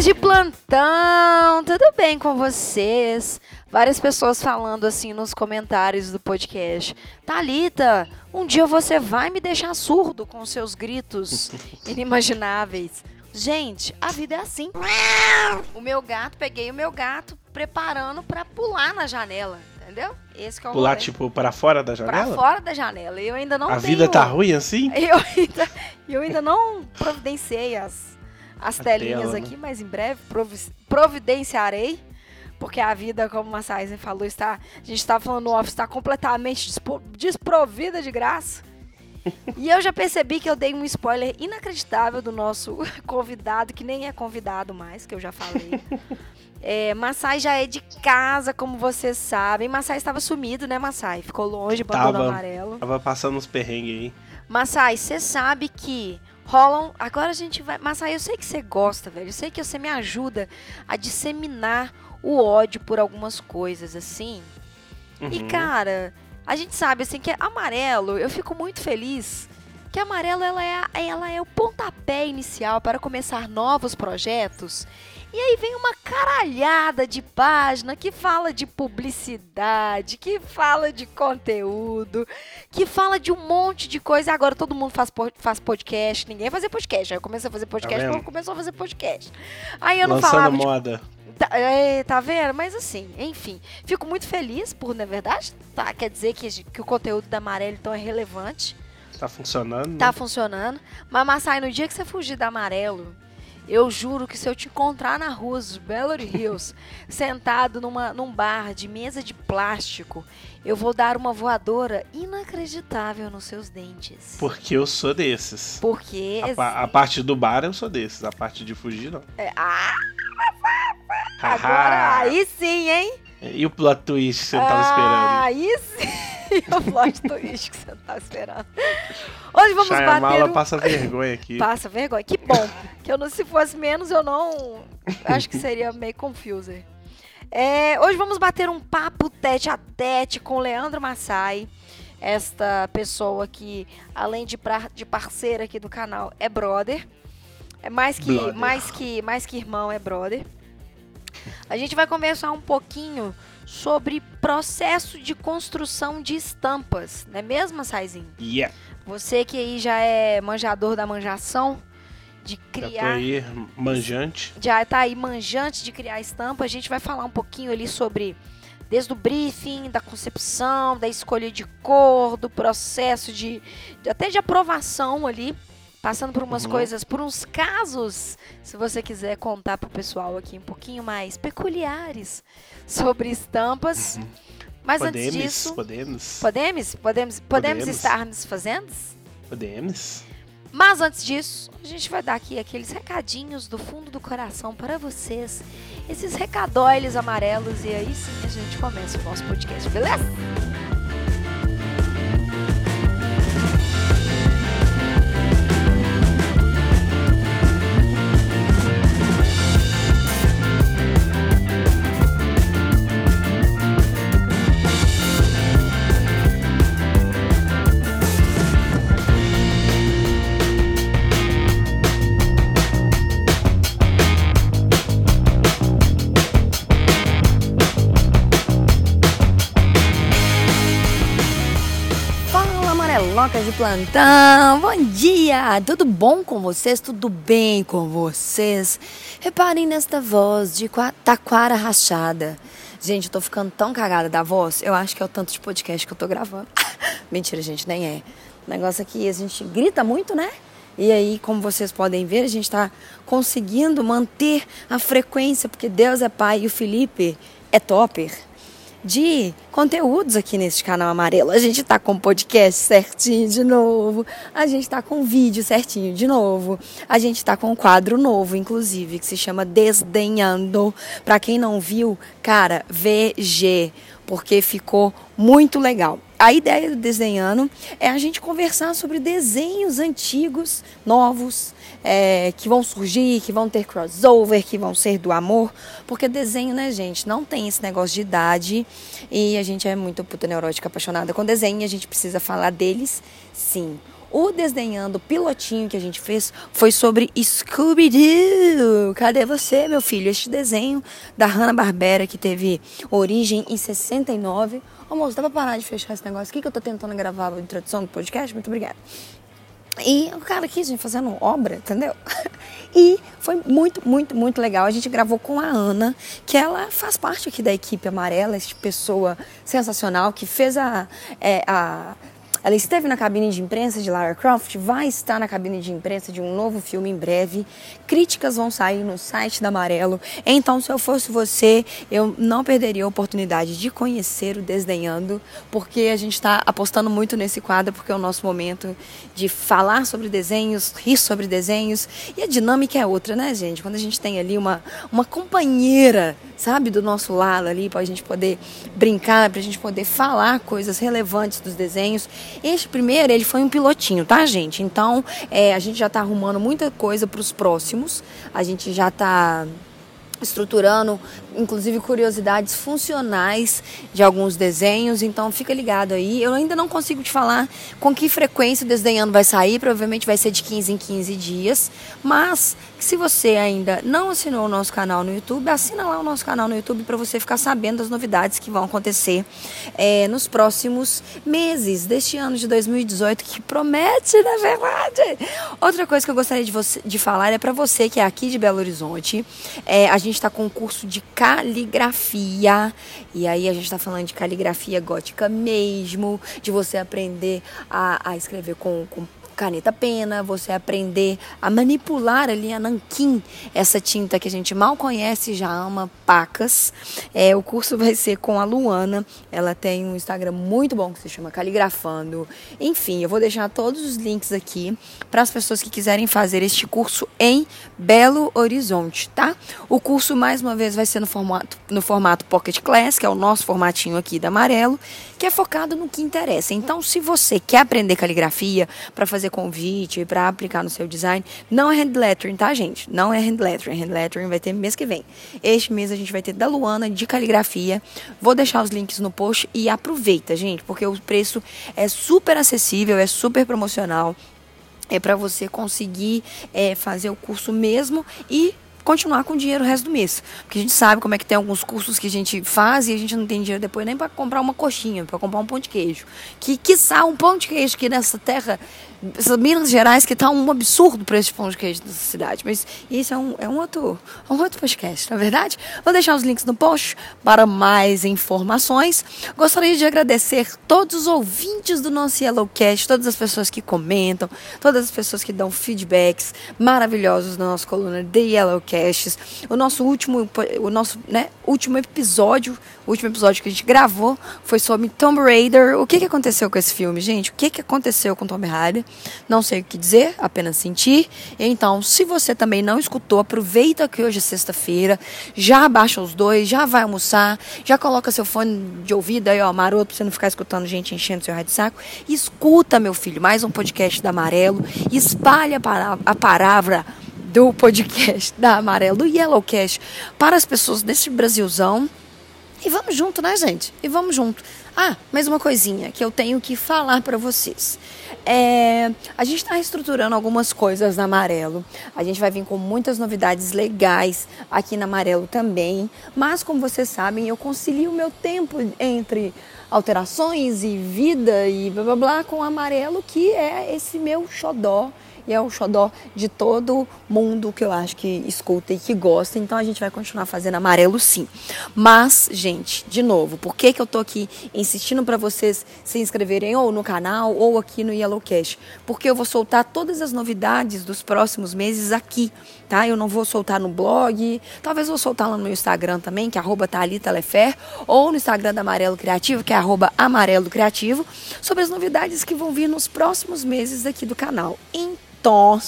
De plantão, tudo bem com vocês? Várias pessoas falando assim nos comentários do podcast. Talita, um dia você vai me deixar surdo com seus gritos inimagináveis. Gente, a vida é assim. O meu gato, peguei o meu gato preparando para pular na janela, entendeu? Esse é o Pular, rolê. tipo, para fora da janela? Para fora da janela. Eu ainda não A tenho... vida tá ruim assim? Eu ainda, eu ainda não providenciei as, as telinhas tela, aqui, né? mas em breve providenciarei. Porque a vida, como o Massaisen falou, está, a gente estava falando no office, está completamente desprovida de graça. e eu já percebi que eu dei um spoiler inacreditável do nosso convidado, que nem é convidado mais, que eu já falei. É, Massai já é de casa, como vocês sabem. Massai estava sumido, né, Massai? Ficou longe, abandono amarelo. Tava passando uns perrengues aí. Massai, você sabe que rolam. Agora a gente vai. Massai, eu sei que você gosta, velho. Eu sei que você me ajuda a disseminar o ódio por algumas coisas, assim. Uhum. E, cara, a gente sabe, assim, que amarelo, eu fico muito feliz que amarelo ela é, ela é o pontapé inicial para começar novos projetos. E aí vem uma caralhada de página que fala de publicidade, que fala de conteúdo, que fala de um monte de coisa. Agora todo mundo faz, faz podcast, ninguém fazia podcast. Aí eu comecei a fazer podcast, tá começou a fazer podcast. Aí eu não Lançando falava. moda. De Tá, é, tá vendo? Mas assim, enfim. Fico muito feliz por, na verdade, tá? Quer dizer que, que o conteúdo da Amarelo então é relevante. Tá funcionando. Tá né? funcionando. Mas, Massai, no dia que você fugir da Amarelo, eu juro que se eu te encontrar na rua dos Bellary Hills, sentado numa, num bar de mesa de plástico, eu vou dar uma voadora inacreditável nos seus dentes. Porque eu sou desses. Porque. A, a parte do bar eu sou desses, a parte de fugir não. É, ah! Agora, aí sim, hein? E o plot twist que você não tava esperando? Aí sim, o plot twist que você tava esperando. Hoje vamos Shyamala bater um... passa vergonha aqui. Passa vergonha, que bom. que eu não, se fosse menos, eu não... Acho que seria meio confuser. É, hoje vamos bater um papo tete a tete com Leandro Massai. Esta pessoa que, além de, pra, de parceira aqui do canal, é brother. É mais que, mais que, mais que irmão, é brother. A gente vai conversar um pouquinho sobre processo de construção de estampas, não é mesmo, Saizinho? Yeah. Você que aí já é manjador da manjação, de criar. Já tá aí manjante. Já tá aí manjante de criar estampa. A gente vai falar um pouquinho ali sobre desde o briefing, da concepção, da escolha de cor, do processo de até de aprovação ali passando por umas uhum. coisas, por uns casos, se você quiser contar pro pessoal aqui um pouquinho mais peculiares sobre estampas. Uhum. Mas podemos, antes disso, podemos. Podemos, podemos, podemos estar nos fazendo? Podemos. Mas antes disso, a gente vai dar aqui aqueles recadinhos do fundo do coração para vocês. Esses recadóiles amarelos e aí sim a gente começa o nosso podcast, beleza? Plantão, bom dia! Tudo bom com vocês? Tudo bem com vocês? Reparem nesta voz de taquara rachada. Gente, eu tô ficando tão cagada da voz, eu acho que é o tanto de podcast que eu tô gravando. Mentira, gente, nem é. O negócio aqui, a gente grita muito, né? E aí, como vocês podem ver, a gente está conseguindo manter a frequência, porque Deus é Pai e o Felipe é topper de conteúdos aqui nesse canal amarelo. A gente tá com podcast certinho de novo, a gente tá com vídeo certinho de novo, a gente tá com um quadro novo, inclusive, que se chama Desdenhando. Para quem não viu, cara, VG, porque ficou muito legal. A ideia do Desenhando é a gente conversar sobre desenhos antigos, novos, é, que vão surgir, que vão ter crossover, que vão ser do amor. Porque desenho, né, gente, não tem esse negócio de idade. E a gente é muito puta neurótica, apaixonada com desenho. E a gente precisa falar deles, sim. O desenhando pilotinho que a gente fez foi sobre Scooby-Doo. Cadê você, meu filho? Este desenho da Hanna-Barbera que teve origem em 69. Ô moço, dá pra parar de fechar esse negócio aqui que eu tô tentando gravar a introdução do podcast? Muito obrigada. E o cara aqui, gente, fazendo obra, entendeu? E foi muito, muito, muito legal. A gente gravou com a Ana, que ela faz parte aqui da equipe amarela, essa pessoa sensacional que fez a, é, a ela esteve na cabine de imprensa de Lara Croft, vai estar na cabine de imprensa de um novo filme em breve. Críticas vão sair no site da Amarelo. Então, se eu fosse você, eu não perderia a oportunidade de conhecer o Desdenhando, porque a gente está apostando muito nesse quadro, porque é o nosso momento de falar sobre desenhos, rir sobre desenhos. E a dinâmica é outra, né, gente? Quando a gente tem ali uma, uma companheira, sabe, do nosso lado ali, para a gente poder brincar, para a gente poder falar coisas relevantes dos desenhos. Este primeiro, ele foi um pilotinho, tá, gente? Então, é, a gente já está arrumando muita coisa para os próximos. A gente já está estruturando, inclusive curiosidades funcionais de alguns desenhos, então fica ligado aí. Eu ainda não consigo te falar com que frequência o desenhando vai sair, provavelmente vai ser de 15 em 15 dias, mas se você ainda não assinou o nosso canal no YouTube, assina lá o nosso canal no YouTube para você ficar sabendo das novidades que vão acontecer é, nos próximos meses deste ano de 2018, que promete, na verdade. Outra coisa que eu gostaria de, você, de falar é para você que é aqui de Belo Horizonte, é, a gente está com um curso de caligrafia, e aí a gente está falando de caligrafia gótica mesmo, de você aprender a, a escrever com, com caneta pena, você aprender a manipular ali a nanquim, essa tinta que a gente mal conhece já ama, pacas. É, o curso vai ser com a Luana, ela tem um Instagram muito bom que se chama Caligrafando. Enfim, eu vou deixar todos os links aqui para as pessoas que quiserem fazer este curso em Belo Horizonte, tá? O curso, mais uma vez, vai ser no formato, no formato Pocket Class, que é o nosso formatinho aqui da Amarelo, que é focado no que interessa. Então, se você quer aprender caligrafia para fazer fazer convite para aplicar no seu design. Não é hand lettering, tá, gente? Não é hand lettering. Hand lettering vai ter mês que vem. Este mês a gente vai ter da Luana de caligrafia. Vou deixar os links no post e aproveita, gente, porque o preço é super acessível, é super promocional. É para você conseguir é, fazer o curso mesmo e continuar com dinheiro o resto do mês. Porque a gente sabe como é que tem alguns cursos que a gente faz e a gente não tem dinheiro depois nem para comprar uma coxinha, para comprar um pão de queijo. Que, quiçá, um pão de queijo que nessa terra Minas Gerais, que está um absurdo para esse pão de queijo dessa cidade. Mas isso é um, é um, outro, é um outro podcast, na é verdade? Vou deixar os links no post para mais informações. Gostaria de agradecer todos os ouvintes do nosso Yellowcast, todas as pessoas que comentam, todas as pessoas que dão feedbacks maravilhosos na nossa coluna de Yellowcasts. O nosso último, o nosso né, último episódio, o último episódio que a gente gravou foi sobre Tomb Raider. O que, que aconteceu com esse filme, gente? O que, que aconteceu com Tomb Raider? Não sei o que dizer, apenas sentir. Então, se você também não escutou, aproveita que hoje é sexta-feira, já abaixa os dois, já vai almoçar, já coloca seu fone de ouvido aí, ó, maroto, pra você não ficar escutando gente enchendo seu rádio saco. Escuta, meu filho, mais um podcast da Amarelo. Espalha a palavra do podcast da Amarelo, do Yellowcast, para as pessoas desse Brasilzão. E vamos junto, né, gente? E vamos junto. Ah, mais uma coisinha que eu tenho que falar para vocês. É, a gente está reestruturando algumas coisas na Amarelo. A gente vai vir com muitas novidades legais aqui na Amarelo também. Mas, como vocês sabem, eu concilio o meu tempo entre alterações e vida e blá blá blá com o Amarelo, que é esse meu xodó e é o xodó de todo mundo que eu acho que escuta e que gosta. Então a gente vai continuar fazendo amarelo sim. Mas, gente, de novo, por que, que eu tô aqui insistindo para vocês se inscreverem ou no canal ou aqui no Yellowcast? Porque eu vou soltar todas as novidades dos próximos meses aqui, tá? Eu não vou soltar no blog, talvez vou soltar lá no meu Instagram também, que é arroba Lefer, ou no Instagram da Amarelo Criativo, que é arroba Amarelo Criativo, sobre as novidades que vão vir nos próximos meses aqui do canal. Então,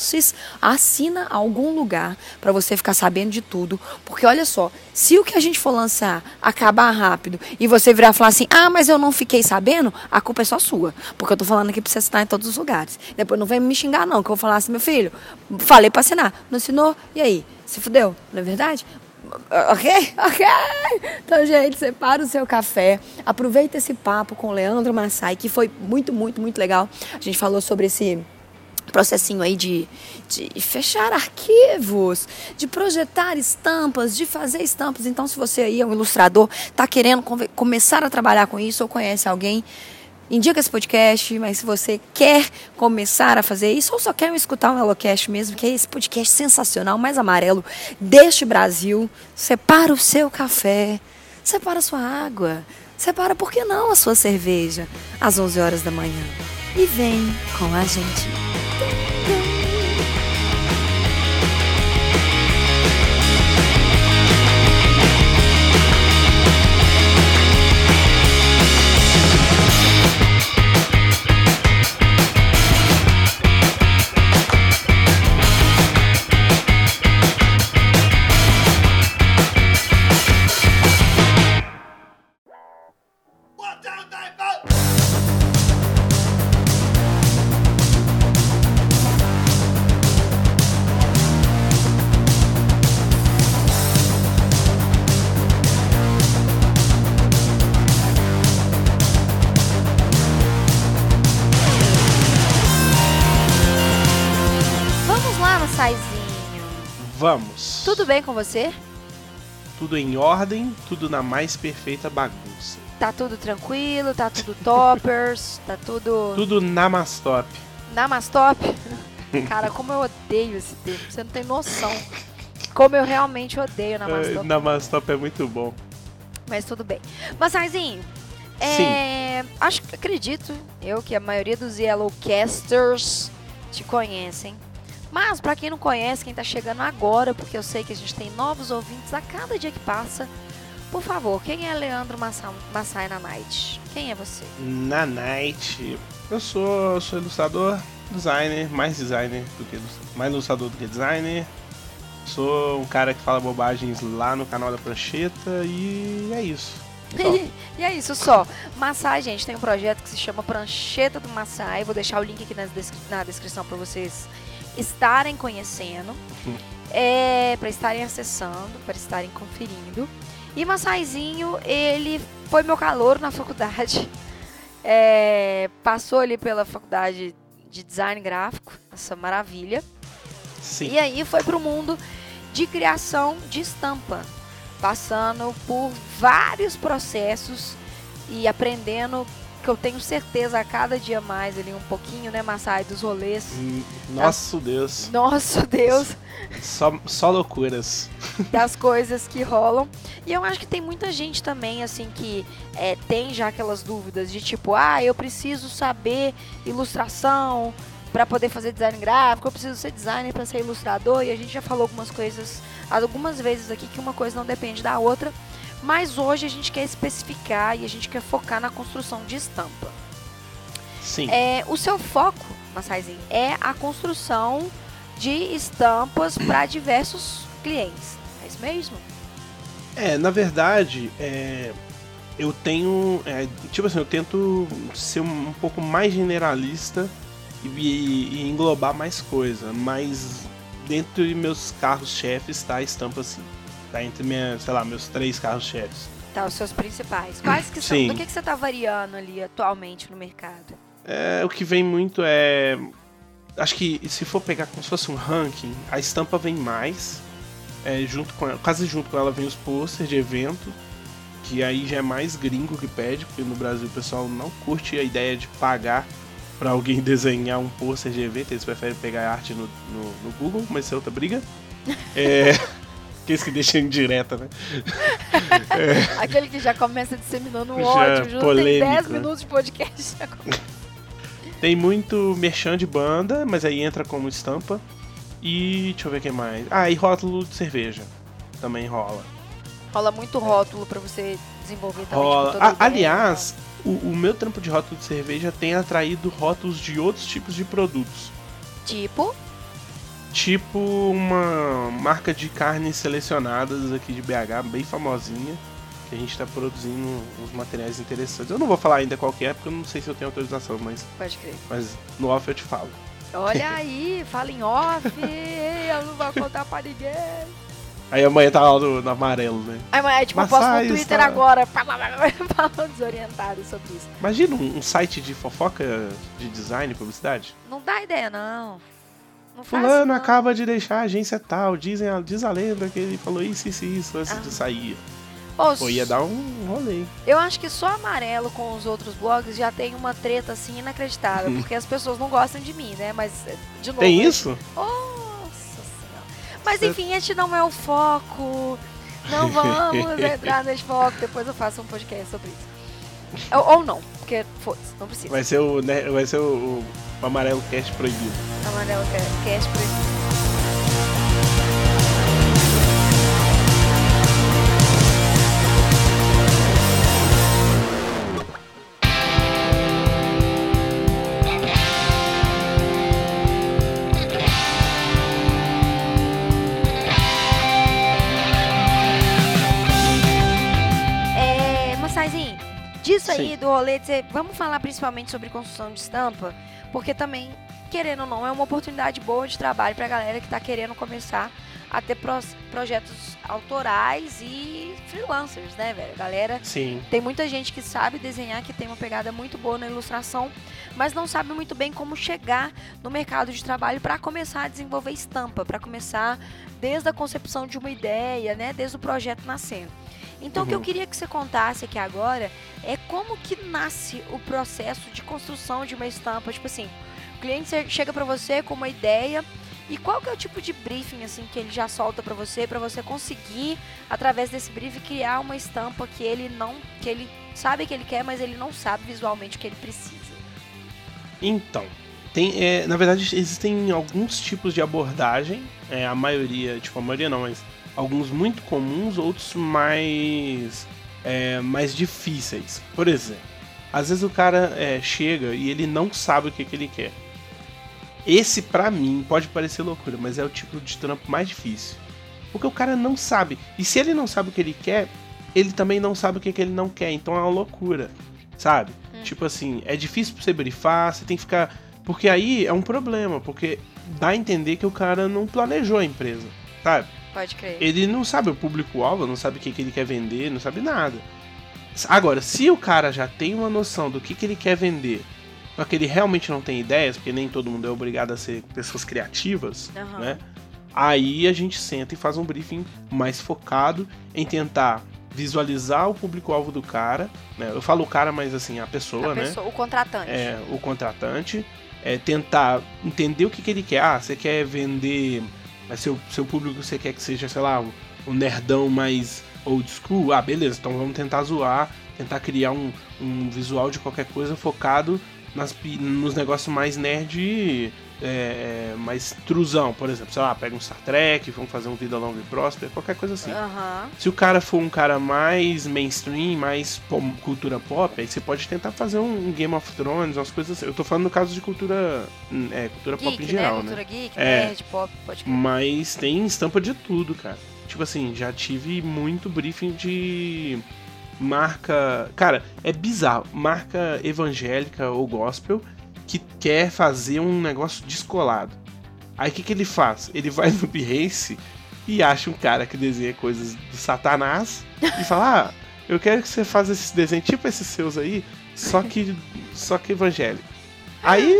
assina algum lugar para você ficar sabendo de tudo. Porque olha só, se o que a gente for lançar acabar rápido e você virar e falar assim, ah, mas eu não fiquei sabendo, a culpa é só sua. Porque eu tô falando aqui pra você assinar em todos os lugares. Depois não vem me xingar, não, que eu vou falar assim, meu filho, falei para assinar, não assinou, e aí? Se fudeu, não é verdade? Ok? Ok? Então, gente, separa o seu café. Aproveita esse papo com o Leandro Massai, que foi muito, muito, muito legal. A gente falou sobre esse processinho aí de, de fechar arquivos, de projetar estampas, de fazer estampas. Então, se você aí é um ilustrador, está querendo começar a trabalhar com isso ou conhece alguém, indica esse podcast, mas se você quer começar a fazer isso ou só quer escutar um HelloCast mesmo, que é esse podcast sensacional, mais amarelo deste Brasil, separa o seu café, separa a sua água, separa, por que não, a sua cerveja às 11 horas da manhã. E vem com a gente. Tudo bem com você? Tudo em ordem, tudo na mais perfeita bagunça. Tá tudo tranquilo, tá tudo toppers, tá tudo. Tudo namastop. Namastop? Cara, como eu odeio esse termo, você não tem noção. Como eu realmente odeio namastop. É, namastop é muito bom. Mas tudo bem. Massarzinho, é, acho que acredito eu que a maioria dos Yellowcasters te conhecem. Mas, para quem não conhece, quem está chegando agora, porque eu sei que a gente tem novos ouvintes a cada dia que passa, por favor, quem é Leandro Massai na Night? Quem é você? Na Night, eu sou, sou ilustrador, designer, mais designer do que mais ilustrador do que designer. Sou um cara que fala bobagens lá no canal da Prancheta e é isso. e é isso só. Massai, gente, tem um projeto que se chama Prancheta do Massai. Vou deixar o link aqui na descrição para vocês estarem conhecendo, é, para estarem acessando, para estarem conferindo. E Massaizinho, ele foi meu calor na faculdade. É, passou ali pela faculdade de design gráfico, essa maravilha. Sim. E aí foi pro mundo de criação de estampa, passando por vários processos e aprendendo que eu tenho certeza a cada dia mais ali um pouquinho, né, Massai, dos rolês. Nosso das... Deus. Nosso Deus. Só, só loucuras. Das coisas que rolam. E eu acho que tem muita gente também, assim, que é, tem já aquelas dúvidas de tipo, ah, eu preciso saber ilustração para poder fazer design gráfico, eu preciso ser designer para ser ilustrador. E a gente já falou algumas coisas, algumas vezes aqui, que uma coisa não depende da outra. Mas hoje a gente quer especificar e a gente quer focar na construção de estampa. Sim. É, o seu foco, Massaizinho, é a construção de estampas para diversos clientes. É isso mesmo? É, na verdade, é, eu tenho. É, tipo assim, eu tento ser um, pouco mais generalista e, e, englobar mais coisa, mas dentro de meus carros-chefes está a estampa assim. Tá entre minha, sei lá, meus três carros-chefes. Tá, os seus principais. Quais que são? Sim. Do que, que você tá variando ali atualmente no mercado? É, o que vem muito é. Acho que se for pegar como se fosse um ranking, a estampa vem mais. É, junto com ela, quase junto com ela vem os posters de evento. Que aí já é mais gringo que pede, porque no Brasil o pessoal não curte a ideia de pagar para alguém desenhar um pôster de evento, eles preferem pegar arte no, no, no Google, mas isso é outra briga. É. Aqueles que deixam indireta, né? é. Aquele que já começa disseminando já ódio, já polêmico, tem 10 né? minutos de podcast. tem muito merchan de banda, mas aí entra como estampa. E deixa eu ver o que mais. Ah, e rótulo de cerveja. Também rola. Rola muito rótulo para você desenvolver também. Rola. Tipo, aliás, o, o, meu trampo de rótulo de cerveja tem atraído rótulos de outros tipos de produtos. Tipo? Tipo uma marca de carnes selecionadas aqui de BH, bem famosinha, que a gente está produzindo uns materiais interessantes. Eu não vou falar ainda qual é, porque eu não sei se eu tenho autorização, mas. Pode crer. Mas no off eu te falo. Olha aí, fala em off, eu não vou contar pra ninguém. Aí amanhã tá lá no, no amarelo, né? Aí amanhã, tipo, eu posto no Twitter tá... agora, falando desorientado sobre isso. Imagina um, um, site de fofoca de design e publicidade. Não dá ideia, não. Não Fulano não. acaba de deixar a agência tal, dizem, diz a lenda que ele falou isso, isso isso antes ah. de sair. Pô, Pô, ia dar um rolê. Eu acho que só amarelo com os outros blogs já tem uma treta assim inacreditável, porque as pessoas não gostam de mim, né? Mas, de novo. Tem isso? Nossa senhora. Mas enfim, este não é o foco. Não vamos entrar nesse foco. Depois eu faço um podcast sobre isso. Ou, ou não, foda-se, não precisa. Vai ser o, né, vai ser o, o amarelo cast proibido. Amarelo cast proibido. Disso aí, Sim. do rolê de ser, vamos falar principalmente sobre construção de estampa, porque também, querendo ou não, é uma oportunidade boa de trabalho pra galera que tá querendo começar a ter projetos autorais e freelancers, né, velho? Galera, Sim. tem muita gente que sabe desenhar, que tem uma pegada muito boa na ilustração, mas não sabe muito bem como chegar no mercado de trabalho para começar a desenvolver estampa, para começar desde a concepção de uma ideia, né, desde o projeto nascendo. Então, uhum. o que eu uhum. queria que você contasse aqui agora é como que nasce o processo de construção de uma estampa. Tipo assim, o cliente chega para você com uma ideia e qual que é o tipo de briefing assim que ele já solta para você, para você conseguir através desse briefing criar uma estampa que ele não, que ele sabe que ele quer, mas ele não sabe visualmente o que ele precisa. Então, tem, é, na verdade existem alguns tipos de abordagem, é, a maioria, tipo a maioria não, mas alguns muito comuns, outros mais, é, mais difíceis. Por exemplo, às vezes o cara é, chega e ele não sabe o que, que ele quer. Esse, pra mim, pode parecer loucura, mas é o tipo de trampo mais difícil. Porque o cara não sabe. E se ele não sabe o que ele quer, ele também não sabe o que, que ele não quer. Então é uma loucura, sabe? Hum. Tipo assim, é difícil pra você brifar, você tem que ficar. Porque aí é um problema, porque dá a entender que o cara não planejou a empresa, sabe? Pode crer. Ele não sabe o público-alvo, não sabe o que, que ele quer vender, não sabe nada. Agora, se o cara já tem uma noção do que, que ele quer vender, só que ele realmente não tem ideias, porque nem todo mundo é obrigado a ser pessoas criativas, uhum. né? Aí a gente senta e faz um briefing mais focado em tentar visualizar o público-alvo do cara, né? Eu falo o cara, mas assim, a pessoa, a né? o contratante. É, o contratante. É tentar entender o que, que ele quer. Ah, você quer vender mas seu, seu público você quer que seja, sei lá, um nerdão mais old school, ah, beleza, então vamos tentar zoar, tentar criar um, um visual de qualquer coisa focado nas, nos negócios mais nerd é, é, mais trusão, por exemplo, sei lá, pega um Star Trek, vamos fazer um Vida Longa e Próspera, qualquer coisa assim. Uhum. Se o cara for um cara mais mainstream, mais cultura pop, aí você pode tentar fazer um Game of Thrones, umas coisas assim. Eu tô falando no caso de cultura, é, cultura geek, pop em geral, né? Cultura geek, é, nerd, pop, pode crer. Mas tem estampa de tudo, cara. Tipo assim, já tive muito briefing de marca. Cara, é bizarro. Marca evangélica ou gospel que quer fazer um negócio descolado. Aí o que, que ele faz? Ele vai no Behance e acha um cara que desenha coisas do Satanás e fala: Ah, eu quero que você faça esses desenhos tipo esses seus aí, só que, só que evangélico. Aí,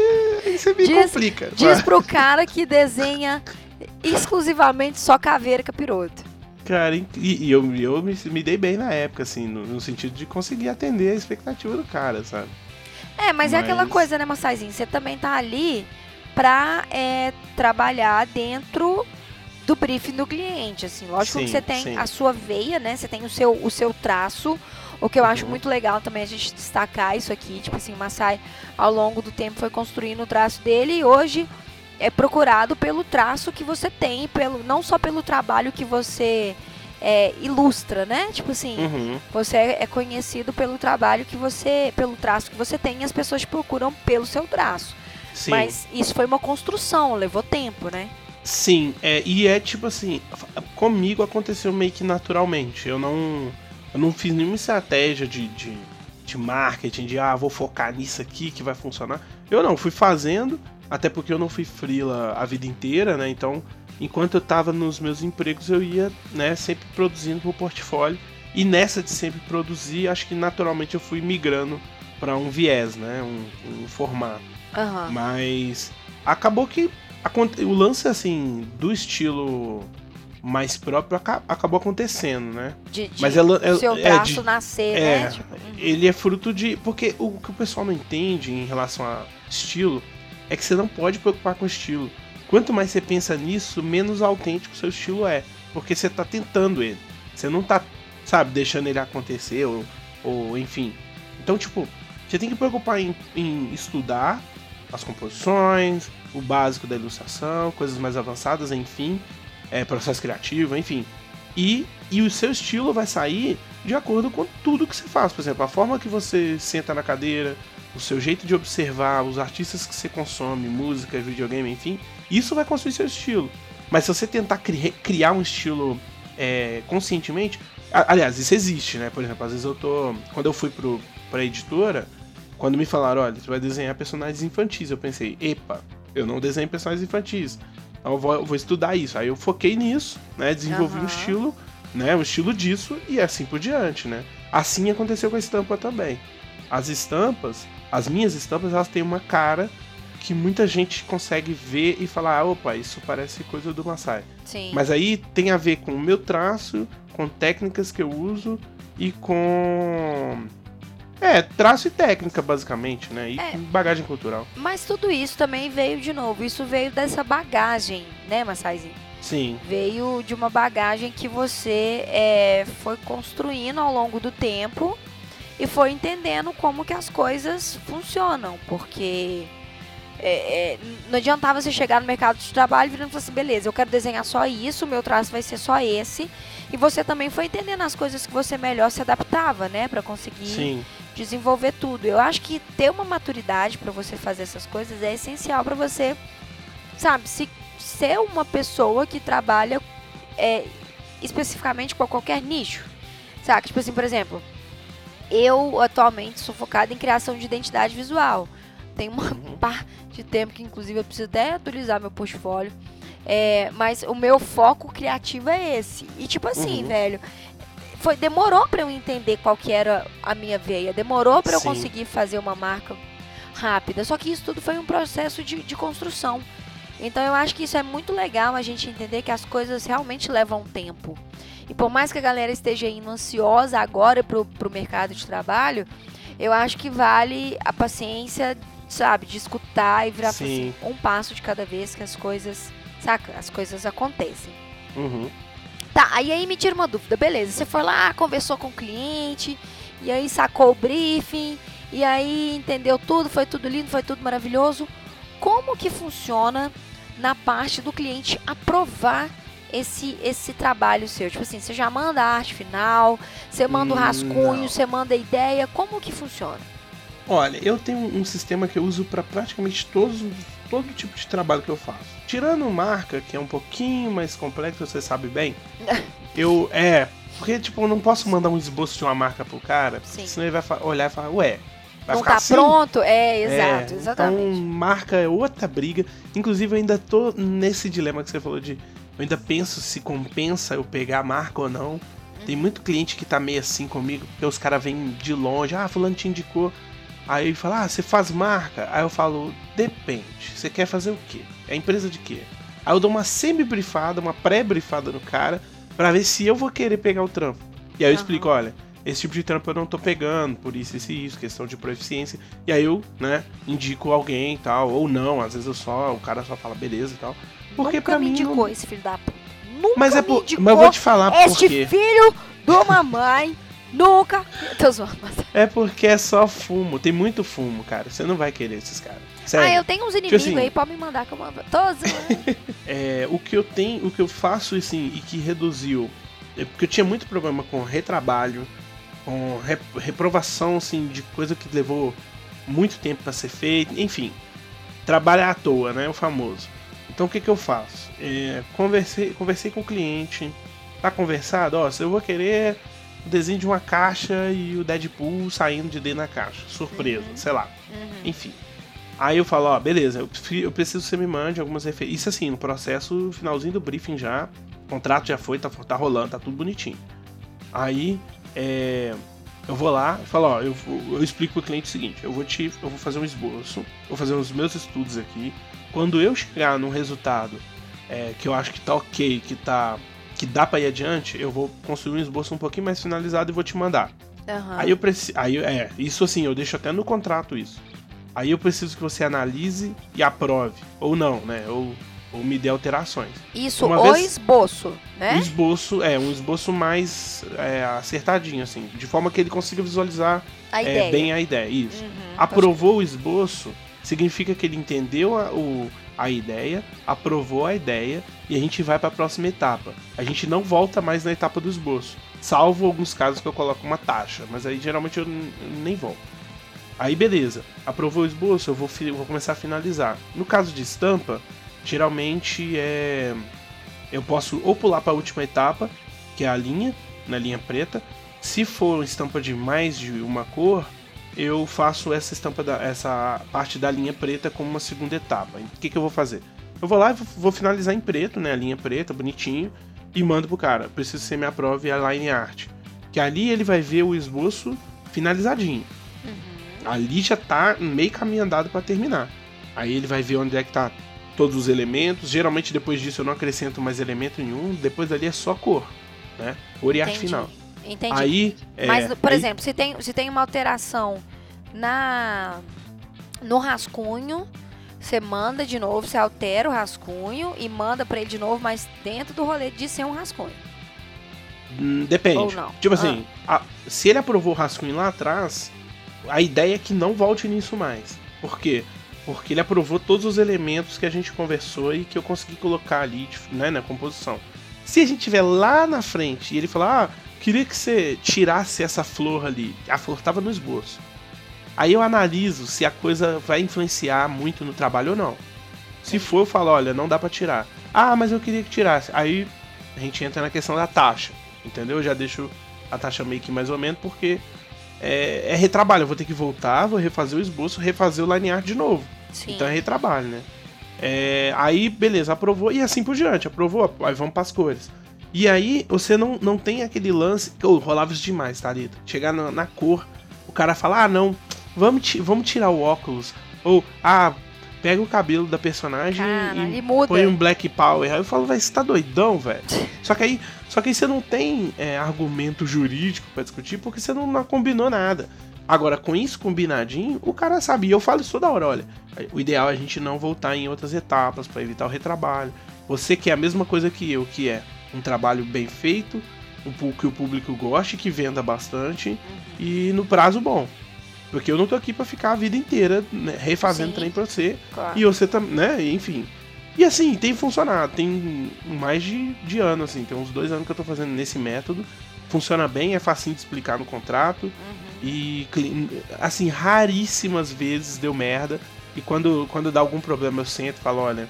aí você me diz, complica. Diz pro cara que desenha exclusivamente só caveira e capiroto. Cara, e, e eu, eu me, me, dei bem na época, assim, no, no, sentido de conseguir atender a expectativa do cara, sabe? É, mas, mas... é aquela coisa, né, Massaizinho? Você também tá ali pra é, trabalhar dentro do briefing do cliente, assim. Lógico sim, que você tem sim. a sua veia, né? Você tem o seu, o seu traço. O que eu acho uhum. muito legal também a gente destacar isso aqui. Tipo assim, o Massai, ao longo do tempo, foi construindo o traço dele e hoje é procurado pelo traço que você tem, pelo não só pelo trabalho que você é, ilustra, né? Tipo assim, uhum. você é, é conhecido pelo trabalho que você, pelo traço que você tem e as pessoas te procuram pelo seu traço. Sim. Mas isso foi uma construção, levou tempo, né? Sim, é, e é tipo assim, comigo aconteceu meio que naturalmente. Eu não, eu não fiz nenhuma estratégia de, de, de marketing, de ah, vou focar nisso aqui que vai funcionar. Eu não, fui fazendo, até porque eu não fui frila a vida inteira, né? Então enquanto eu tava nos meus empregos, eu ia, né, sempre produzindo pro portfólio. E nessa de sempre produzir, acho que naturalmente eu fui migrando para um viés, né, um, um formato. Aham. Mas acabou que o lance assim do estilo mais próprio aca- acabou acontecendo, né? De, de Mas ela- ela- seu é, traço de- nascer, É, né? Tipo, uhum. ele é fruto de. Porque o que o pessoal não entende em relação a estilo é que você não pode preocupar com estilo. Quanto mais você pensa nisso, menos autêntico seu estilo é. Porque você tá tentando ele. Você não tá, sabe, deixando ele acontecer ou, ou enfim. Então, tipo, você tem que preocupar em, em estudar as composições, o básico da ilustração, coisas mais avançadas, enfim, é, processo criativo, enfim. E, e o seu estilo vai sair de acordo com tudo que você faz. Por exemplo, a forma que você senta na cadeira, o seu jeito de observar, os artistas que você consome, música, videogame, enfim, isso vai construir seu estilo. Mas se você tentar cri- criar um estilo é, conscientemente, aliás, isso existe, né? Por exemplo, às vezes eu tô. Quando eu fui pro, pra editora, quando me falaram, olha, você vai desenhar personagens infantis, eu pensei, epa, eu não desenho personagens infantis. Então eu vou, eu vou estudar isso. Aí eu foquei nisso, né? Desenvolvi um Aham. estilo, né? Um estilo disso e assim por diante, né? Assim aconteceu com a estampa também. As estampas, as minhas estampas, elas têm uma cara que muita gente consegue ver e falar, ah, opa, isso parece coisa do Maasai. Sim. Mas aí tem a ver com o meu traço, com técnicas que eu uso e com. É, traço e técnica, basicamente, né? E É. bagagem cultural. Mas tudo isso também veio de novo. Isso veio dessa bagagem, né, Massaizinho? Sim, Veio de uma bagagem que você é, foi construindo ao longo do tempo e foi entendendo como que as coisas funcionam. Porque é, é, não adiantava você chegar no mercado de trabalho virando e falar assim, beleza, eu quero desenhar só isso, meu traço vai ser só esse. E você também foi entendendo as coisas que você melhor se adaptava, né? Pra conseguir sim, desenvolver tudo. Eu acho que ter uma maturidade pra você fazer essas coisas é essencial pra você, sabe, se ser uma pessoa que trabalha é, especificamente com qualquer nicho. Sabe? Tipo assim, por exemplo, eu atualmente sou focada em criação de identidade visual. Tem uma Uhum. par de tempo que inclusive eu preciso até atualizar meu portfólio. É, mas o meu foco criativo é esse. E tipo assim, Uhum. velho, foi demorou pra eu entender qual que era a minha veia, demorou pra eu conseguir fazer uma marca rápida. Só que isso tudo foi um processo de, de construção. Então eu acho que isso é muito legal a gente entender que as coisas realmente levam tempo. E por mais que a galera esteja indo ansiosa agora pro, pro mercado de trabalho, eu acho que vale a paciência, sabe, de escutar e virar assim, Sim. um passo de cada vez que as coisas, saca, as coisas acontecem. uhum, Tá, aí aí me tira uma dúvida, beleza? Você foi lá, conversou com o cliente, e aí sacou o briefing, e aí entendeu tudo, foi tudo lindo, foi tudo maravilhoso. Como que funciona na parte do cliente aprovar esse, esse trabalho seu? Tipo assim, você já manda a arte final, você manda o Hum, rascunho, não. você manda a ideia, como que funciona? Olha, eu tenho um sistema que eu uso para praticamente todos, todo tipo de trabalho que eu faço. Tirando marca, que é um pouquinho mais complexo, você sabe bem. eu é, porque tipo, eu não posso mandar um esboço de uma marca pro cara, Sim. senão ele vai olhar e falar, ué, vai Não ficar tá assim? pronto? É, É, exato, exatamente. Então, marca é outra briga. Inclusive, eu ainda tô nesse dilema que você falou de. Eu ainda penso se compensa eu pegar a marca ou não. Tem muito cliente que tá meio assim comigo, porque os caras vêm de longe, ah, fulano te indicou. Aí ele fala, ah, você faz marca? Aí eu falo, depende. Você quer fazer o quê? É empresa de quê? Aí eu dou uma semi-brifada, uma pré-brifada no cara, pra ver se eu vou querer pegar o trampo. E aí eu Aham. explico, olha, esse tipo de trampo eu não tô pegando, por isso, isso e isso, questão de proficiência. E aí eu, né, indico alguém e tal, ou não, às vezes eu só, o cara só fala beleza e tal. Porque Nunca me mim. indicou Não... esse filho da puta. Nunca Mas é por. Mas eu vou te falar por este quê. filho do mamãe nunca. Tô zoando, mas... É porque é só fumo. Tem muito fumo, cara. Você não vai querer esses caras. Sério. Ah, eu tenho uns inimigos assim- aí, pode me mandar que eu mando. Tô zoando. É, o que eu tenho, o que eu faço assim e que reduziu, é porque eu tinha muito problema com retrabalho, com re- reprovação assim de coisa que levou muito tempo pra ser feita, enfim, trabalhar à toa, né, o famoso. Então o que que eu faço? É, conversei, conversei com o cliente, tá conversado, ó, se eu vou querer o desenho de uma caixa e o Deadpool saindo de dentro da caixa, surpresa, Uhum. sei lá. Uhum. Enfim. Aí eu falo, ó, beleza, eu, eu preciso que você me mande algumas referências. Isso assim, no processo finalzinho do briefing já, o contrato já foi, tá, tá rolando, tá tudo bonitinho. Aí, é, eu vou lá e falo, ó, eu, eu explico pro cliente o seguinte, eu vou te, eu vou fazer um esboço, vou fazer os meus estudos aqui. Quando eu chegar num resultado é, que eu acho que tá ok, que tá que dá para ir adiante, eu vou construir um esboço um pouquinho mais finalizado e vou te mandar. Uhum. Aí eu preciso, aí é isso assim, eu deixo até no contrato isso. Aí eu preciso que você analise e aprove ou não, né? Ou ou me dê alterações. Isso, Uma o vez, esboço, né? O esboço, é, um esboço mais é, acertadinho, assim, de forma que ele consiga visualizar a é, bem a ideia. Isso. Uhum, Aprovou o esboço, significa que ele entendeu a, o, a ideia, aprovou a ideia e a gente vai para a próxima etapa. A gente não volta mais na etapa do esboço, salvo alguns casos que eu coloco uma taxa, mas aí geralmente eu nem volto. Aí beleza, aprovou o esboço, eu vou, vou começar a finalizar. No caso de estampa, geralmente é eu posso ou pular para a última etapa, que é a linha, na linha preta. Se for estampa de mais de uma cor, eu faço essa estampa da, essa parte da linha preta como uma segunda etapa. O que, que eu vou fazer? Eu vou lá e vou finalizar em preto, né, a linha preta, bonitinho, e mando pro cara. Preciso que você me aprove a line art. Que ali ele vai ver o esboço finalizadinho. Uhum. Ali já tá meio caminho andado para terminar. Aí ele vai ver onde é que tá todos os elementos. Geralmente depois disso eu não acrescento mais elemento nenhum. Depois ali é só cor, né? Cor e arte final. Entendi. Aí, é, Mas, por aí... exemplo, se tem, se tem uma alteração na no rascunho, você manda de novo, você altera o rascunho e manda para ele de novo, mas dentro do rolê de ser um rascunho. Hum, depende. Ou não. Tipo assim, ah. a, se ele aprovou o rascunho lá atrás, a ideia é que não volte nisso mais. Por quê? Porque ele aprovou todos os elementos que a gente conversou e que eu consegui colocar ali né, na composição. Se a gente tiver lá na frente e ele falar, ah, queria que você tirasse essa flor ali, a flor estava no esboço. Aí eu analiso se a coisa vai influenciar muito no trabalho ou não. Se for, eu falo, olha, não dá para tirar. Ah, mas eu queria que tirasse. Aí a gente entra na questão da taxa, entendeu? Eu já deixo a taxa meio que mais ou menos, porque é, é, retrabalho. Eu vou ter que voltar, vou refazer o esboço, refazer o linear de novo. Sim. Então é retrabalho, né? É, aí, beleza, aprovou e assim por diante. Aprovou, aí vamos para as cores. E aí você não, não tem aquele lance. que oh, rolava isso demais, Thalita. Chegar na, na, cor, o cara fala: ah, não, vamos, vamos tirar o óculos. Ou, ah, pega o cabelo da personagem cara, e põe um Black Power. Aí eu falo, vai, você tá doidão, velho? Só que aí só que aí você não tem é, argumento jurídico para discutir porque você não, não, combinou nada. Agora, com isso combinadinho, o cara sabe. E eu falo isso toda hora: olha, o ideal é a gente não voltar em outras etapas para evitar o retrabalho. Você quer a mesma coisa que eu, que é um trabalho bem feito, o que o público goste, que venda bastante uhum. e no prazo bom. Porque eu não tô aqui para ficar a vida inteira né, refazendo Sim, trem pra você. Claro. E você também, né? Enfim. E assim, tem funcionado, tem mais de, de ano, assim, tem uns dois anos que eu tô fazendo nesse método. Funciona bem, é facinho de explicar no contrato. Uhum. E assim, raríssimas vezes deu merda. E quando, quando dá algum problema eu sento e falo, olha,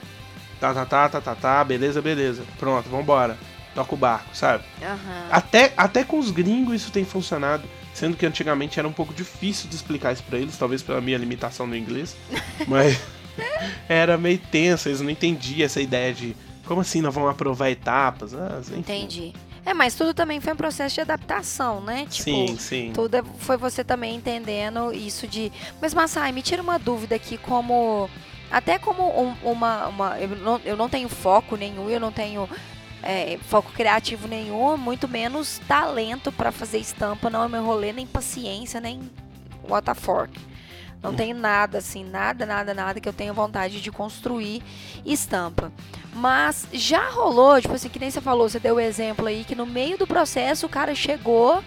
tá, tá, tá, tá, tá, tá, beleza, beleza. Pronto, vambora. Toca o barco, sabe? Uhum. Até, até com os gringos isso tem funcionado. Sendo que antigamente era um pouco difícil de explicar isso pra eles, talvez pela minha limitação no inglês. mas. era meio tenso, eles não entendiam essa ideia de como assim nós vamos aprovar etapas. Ah, Entendi. É, mas tudo também foi um processo de adaptação, né? Tipo, sim, sim. Tudo é, foi você também entendendo isso de. Mas, Massai, me tira uma dúvida aqui, como. Até como um, uma. uma eu, não, eu não tenho foco nenhum, eu não tenho é, foco criativo nenhum, muito menos talento para fazer estampa, não é meu rolê, nem paciência, nem what the. Não tenho nada assim, nada, nada, nada que eu tenha vontade de construir estampa. Mas já rolou, tipo assim, que nem você falou, você deu o exemplo aí que no meio do processo o cara chegou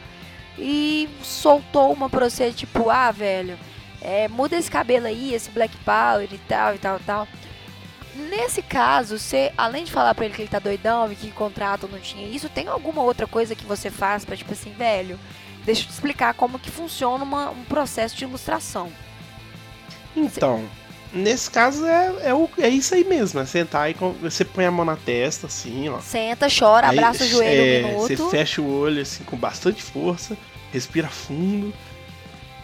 e soltou uma pra você, tipo, ah, velho, é, muda esse cabelo aí, esse black power e tal, e tal, e tal. Nesse caso, você, além de falar pra ele que ele tá doidão e que contrato não tinha isso, tem alguma outra coisa que você faz pra, tipo assim, velho, deixa eu te explicar como que funciona uma, um processo de ilustração. Então, nesse caso é, é, o, é isso aí mesmo, é sentar e você põe a mão na testa, assim, ó. Senta, chora, aí, abraça o joelho é, um minuto. Você fecha o olho, assim, com bastante força, respira fundo.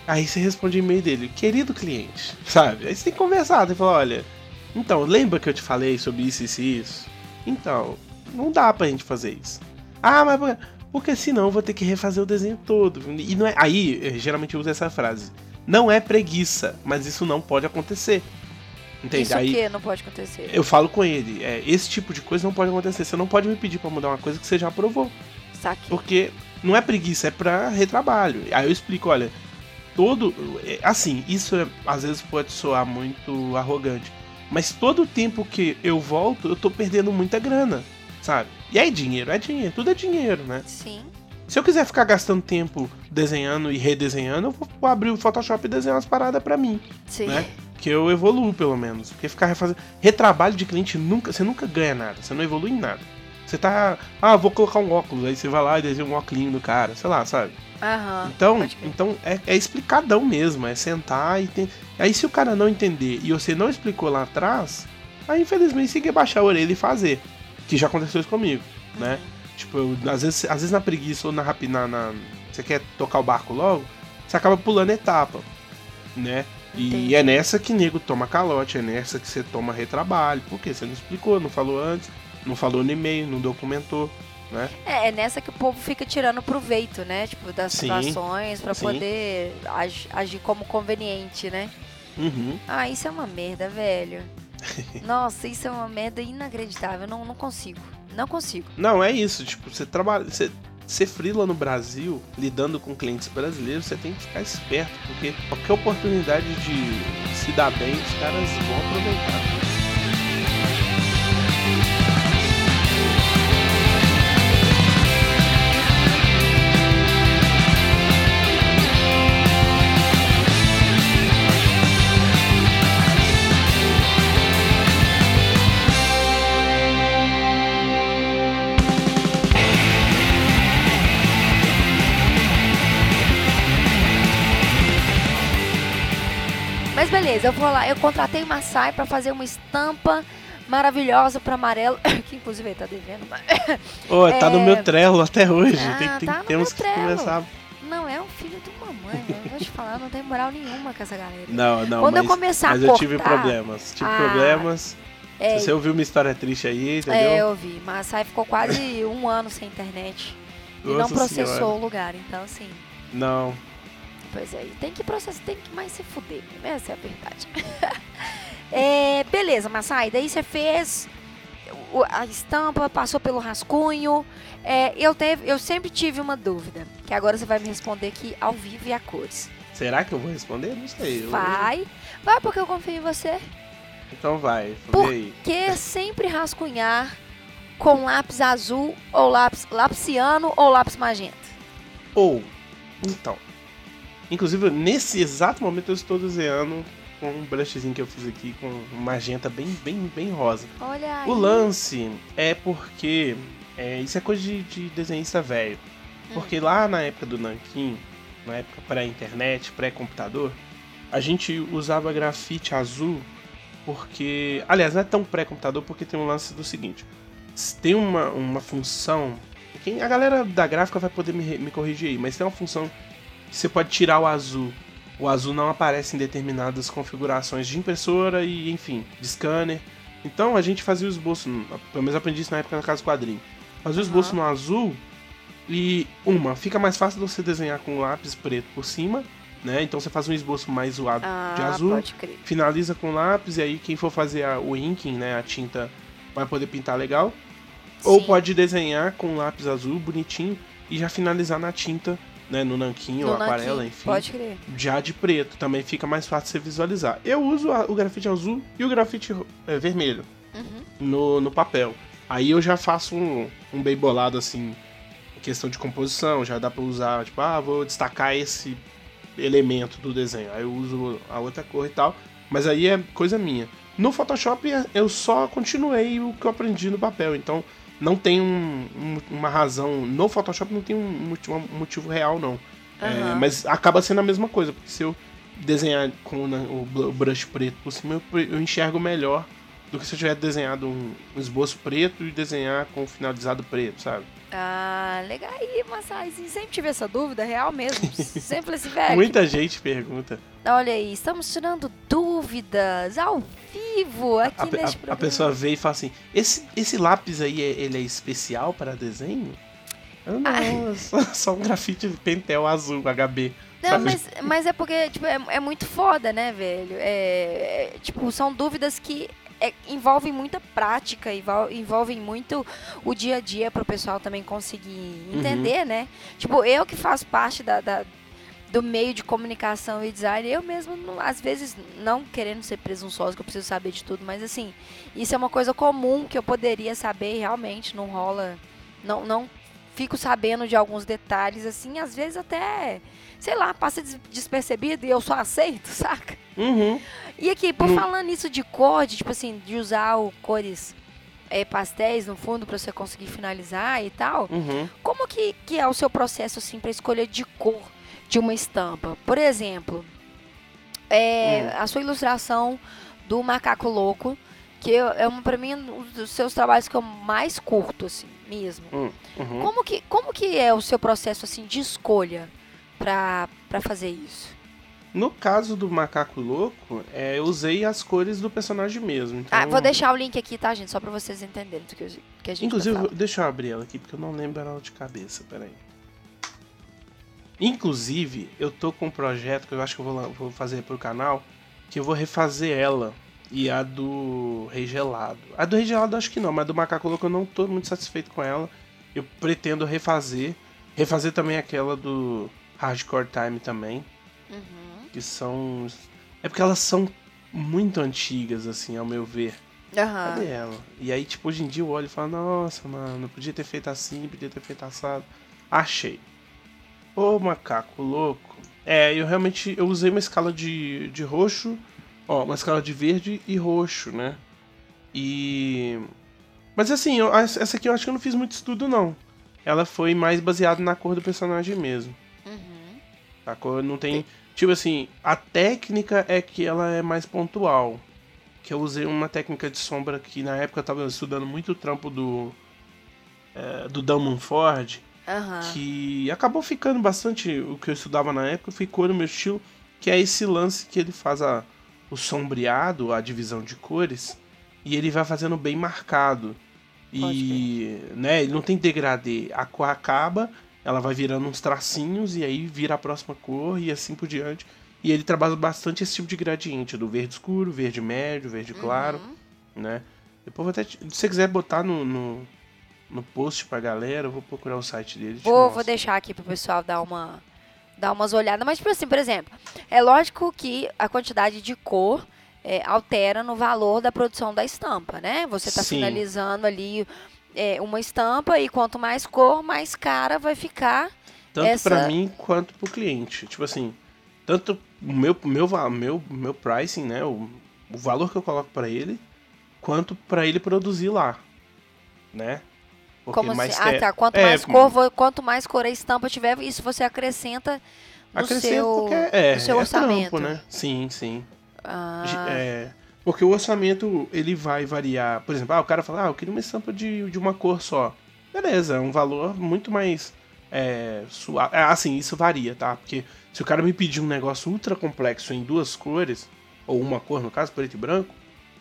Aí você responde e-mail dele, querido cliente, sabe? Aí você tem que conversar, tem que falar, olha, então, lembra que eu te falei sobre isso, isso e isso? Então, não dá pra gente fazer isso. Ah, mas por... porque senão eu vou ter que refazer o desenho todo. E não é. Aí, geralmente eu uso essa frase. Não é preguiça, mas isso não pode acontecer. Entende? Isso Aí que não pode acontecer. eu falo com ele, é, esse tipo de coisa não pode acontecer. Você não pode me pedir pra mudar uma coisa que você já aprovou. Saquei. Porque não é preguiça, é pra retrabalho. Aí eu explico, olha, todo. é, Assim, isso é- às vezes pode soar muito arrogante. Mas todo o tempo que eu volto, eu tô perdendo muita grana, sabe? E aí dinheiro, é dinheiro, tudo é dinheiro, né? Sim. Se eu quiser ficar gastando tempo desenhando e redesenhando, eu vou abrir o Photoshop e desenhar umas paradas pra mim, Sim. né? Que eu evoluo, pelo menos. Porque ficar refazendo. Retrabalho de cliente nunca. Você nunca ganha nada. Você não evolui em nada. Você tá. Ah, vou colocar um óculos. Aí você vai lá e desenha um óculos do cara. Sei lá, sabe? Aham. Então, então é, é explicadão mesmo. É sentar e tem. Aí se o cara não entender e você não explicou lá atrás, aí infelizmente você tem que baixar a orelha e fazer. Que já aconteceu isso comigo, né? Tipo, eu, às, vezes, às vezes na preguiça ou na rapina, na, você quer tocar o barco logo, você acaba pulando etapa, né? E Entendi. é nessa que nego toma calote, é nessa que você toma retrabalho. Por quê? Você não explicou, não falou antes, não falou no e-mail, não documentou, né? É, é nessa que o povo fica tirando proveito, né? Tipo, das Sim. situações Sim. poder ag- agir como conveniente, né? Uhum. Ah, isso é uma merda, velho. Nossa, isso é uma merda inacreditável. Eu não, não consigo. Não consigo. Não, é isso. Tipo, você trabalha. Você, ser freela no Brasil, lidando com clientes brasileiros, você tem que ficar esperto, porque qualquer oportunidade de se dar bem, os caras vão aproveitar. Beleza, eu vou lá. Eu contratei uma Sai pra fazer uma estampa maravilhosa pra amarelo. Que inclusive ele tá devendo. mas- Ô, tá no É. meu trelo até hoje. Ah, tem, tem- tá temos que começar. Não, é um filho de uma mãe, né? Eu vou te falar, não tem moral nenhuma com essa galera. Não, não, Quando mas, eu começar mas a eu cortar... tive problemas. Tive Ah, problemas. É, você ouviu uma história triste aí, entendeu? é, eu vi. Mas a Sai ficou quase um ano sem internet. E não Nossa processou Senhora. o lugar. Então, assim... Não. Pois é, e tem que processar, tem que mais se fuder. Essa é a verdade. É, beleza, Massai, daí você fez a estampa, passou pelo rascunho. É, eu, teve, eu sempre tive uma dúvida, que agora você vai me responder aqui ao vivo e a cores. Será que eu vou responder? Não sei. Vai, vai porque eu confio em você. Então vai, Por- aí. Que sempre rascunhar com lápis azul ou lápis lapiciano ou lápis magenta? Ou, então. Inclusive, nesse exato momento eu estou desenhando com um brushzinho que eu fiz aqui com um magenta bem, bem, bem rosa. Olha aí. O lance é porque é, isso é coisa de, de desenhista velho. Porque lá na época do Nankin, na época pré-internet, pré-computador, a gente usava grafite azul porque. Aliás, não é tão pré-computador porque tem um lance do seguinte: tem uma, uma função. Quem, a galera da gráfica vai poder me, me corrigir aí, mas tem uma função você pode tirar o azul. O azul não aparece em determinadas configurações de impressora e, enfim, de scanner. Então a gente fazia o esboço, pelo menos aprendi isso na época na casa quadrinho. Fazia o esboço no azul e, uma, fica mais fácil de você desenhar com lápis preto por cima, né? Então você faz um esboço mais zoado Ah, de azul, pode crer. finaliza com lápis e aí quem for fazer a- o inking, né, a tinta, vai poder pintar legal. Ou Sim. pode desenhar com lápis azul bonitinho e já finalizar na tinta, né, no nanquim ou aquarela, nanquim, enfim Pode crer. já de preto, também fica mais fácil você visualizar. Eu uso a- o grafite azul e o grafite é, vermelho Uhum. no, no papel. Aí eu já faço um, um bem bolado assim, em questão de composição, já dá pra usar, tipo, ah, vou destacar esse elemento do desenho. Aí eu uso a outra cor e tal, mas aí é coisa minha. No Photoshop é- eu só continuei o que eu aprendi no papel, então não tem um- um- uma razão. No Photoshop não tem um motivo, um motivo real, não. É, Aham. mas acaba sendo a mesma coisa, porque se eu desenhar com o brush preto por cima, eu, eu enxergo melhor do que se eu tivesse desenhado um, um esboço preto e desenhar com finalizado preto, sabe? Ah, legal aí, Massazinho. Sempre tive essa dúvida, real mesmo. Sempre falei assim, velho. Muita gente pergunta. Olha aí, estamos tirando dúvidas ao vivo aqui A, neste a- a programa. pessoa vê e fala assim: esse, esse lápis aí, é- ele é especial para desenho? Eu não, é só, um grafite Pentel azul, HB. Não, mas, mas é porque, tipo, é, é muito foda, né, velho? É, é, tipo, são dúvidas que é, envolvem muita prática, envol- envolvem muito o dia a dia para o pessoal também conseguir Uhum. entender, né? Tipo, eu que faço parte da, da- do meio de comunicação e design, eu mesmo, não- às vezes, não querendo ser presunçosa, que eu preciso saber de tudo, mas assim, isso é uma coisa comum que eu poderia saber e realmente não rola, não, não fico sabendo de alguns detalhes, assim, às vezes até, sei lá, passa des- despercebido e eu só aceito, saca? Uhum. E aqui, por Hum. falando isso de cor, de, tipo assim, de usar o cores é, pastéis no fundo para você conseguir finalizar e tal, Uhum. como que, que é o seu processo, assim, para escolha de cor de uma estampa? Por exemplo, é, Hum. a sua ilustração do Macaco Louco, que eu- é, um, para mim, um dos seus trabalhos que eu mais curto, assim, mesmo. Uhum. Uhum. Como que, como que é o seu processo, assim, de escolha para fazer isso? No caso do macaco louco, é, eu usei as cores do personagem mesmo. Então, Ah, vou deixar o link aqui, tá, gente? Só para vocês entenderem do que, eu- que a gente Inclusive, falar. deixa eu abrir ela aqui, porque eu não lembro ela de cabeça, peraí. Inclusive, eu tô com um projeto que eu acho que eu vou, vou fazer pro canal, que eu vou refazer ela e a do Rei Gelado. A do Rei Gelado eu acho que não, mas a do Macaco Louco eu não tô muito satisfeito com ela. Eu pretendo refazer. Refazer também aquela do Hardcore Time também, Uhum. que são... É porque elas são muito antigas, assim, ao meu ver. Aham. Cadê ela? E aí, tipo, hoje em dia eu olho e falo, nossa, mano, podia ter feito assim, podia ter feito assado. Achei. Ô, macaco louco. É, eu realmente, eu usei uma escala de, de roxo, ó, uma escala de verde e roxo, né? E... Mas assim, eu- essa aqui eu acho que eu não fiz muito estudo, não. Ela foi mais baseada na cor do personagem mesmo. Uhum. A cor não tem. Tipo assim, a técnica é que ela é mais pontual. Que eu usei uma técnica de sombra que na época eu tava estudando muito o trampo do. é, do Damon Ford. Aham. Que acabou ficando bastante o que eu estudava na época, ficou no meu estilo. Que é esse lance que ele faz a, o sombreado, a divisão de cores. E ele vai fazendo bem marcado. E né, ele não tem degradê. A cor acaba, ela vai virando uns tracinhos e aí vira a próxima cor e assim por diante. E ele trabalha bastante esse tipo de gradiente, do verde escuro, verde médio, verde claro, Uhum. né? Depois vou até. Se você quiser botar no, no, no post pra galera, eu vou procurar o site dele. Vou, vou deixar aqui pro pessoal dar uma dar umas olhadas. Mas, tipo assim, por exemplo, é lógico que a quantidade de cor é, altera no valor da produção da estampa, né? Você está finalizando ali é, uma estampa e quanto mais cor, mais cara vai ficar. Tanto essa- pra mim quanto pro cliente. Tipo assim, tanto o meu, meu, meu, meu pricing, né? O, o valor que eu coloco pra ele, quanto pra ele produzir lá. Né? Porque Como mais que Ah, é- tá. Quanto é, mais cor, quanto mais cor a estampa tiver, isso você acrescenta no acrescenta seu, é, é, no seu é orçamento. trampo, né? Sim, sim. Ah, É, porque o orçamento ele vai variar. Por exemplo, ah, o cara fala, ah, eu queria uma estampa de, de uma cor só. Beleza, é um valor muito mais é, suave. É, assim, isso varia, tá? Porque se o cara me pedir um negócio ultra complexo em duas cores, ou uma cor, no caso, preto e branco,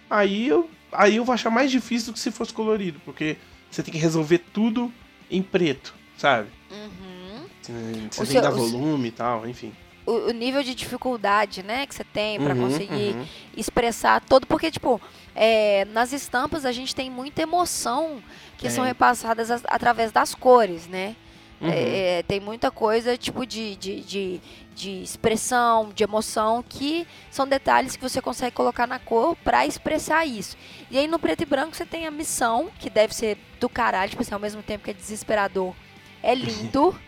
aí eu, aí eu vou achar mais difícil do que se fosse colorido, porque você tem que resolver tudo em preto, sabe? uhum. Você tem que dar volume e tal, enfim. O, o nível de dificuldade, né, que você tem para Uhum, conseguir uhum. expressar todo, porque tipo, é, nas estampas a gente tem muita emoção que são Tem. repassadas as- através das cores, né? Uhum. É, tem muita coisa tipo de, de, de, de expressão, de emoção, que são detalhes que você consegue colocar na cor para expressar isso. E aí no preto e branco você tem a missão, que deve ser do caralho, tipo assim, ao mesmo tempo que é desesperador, é lindo,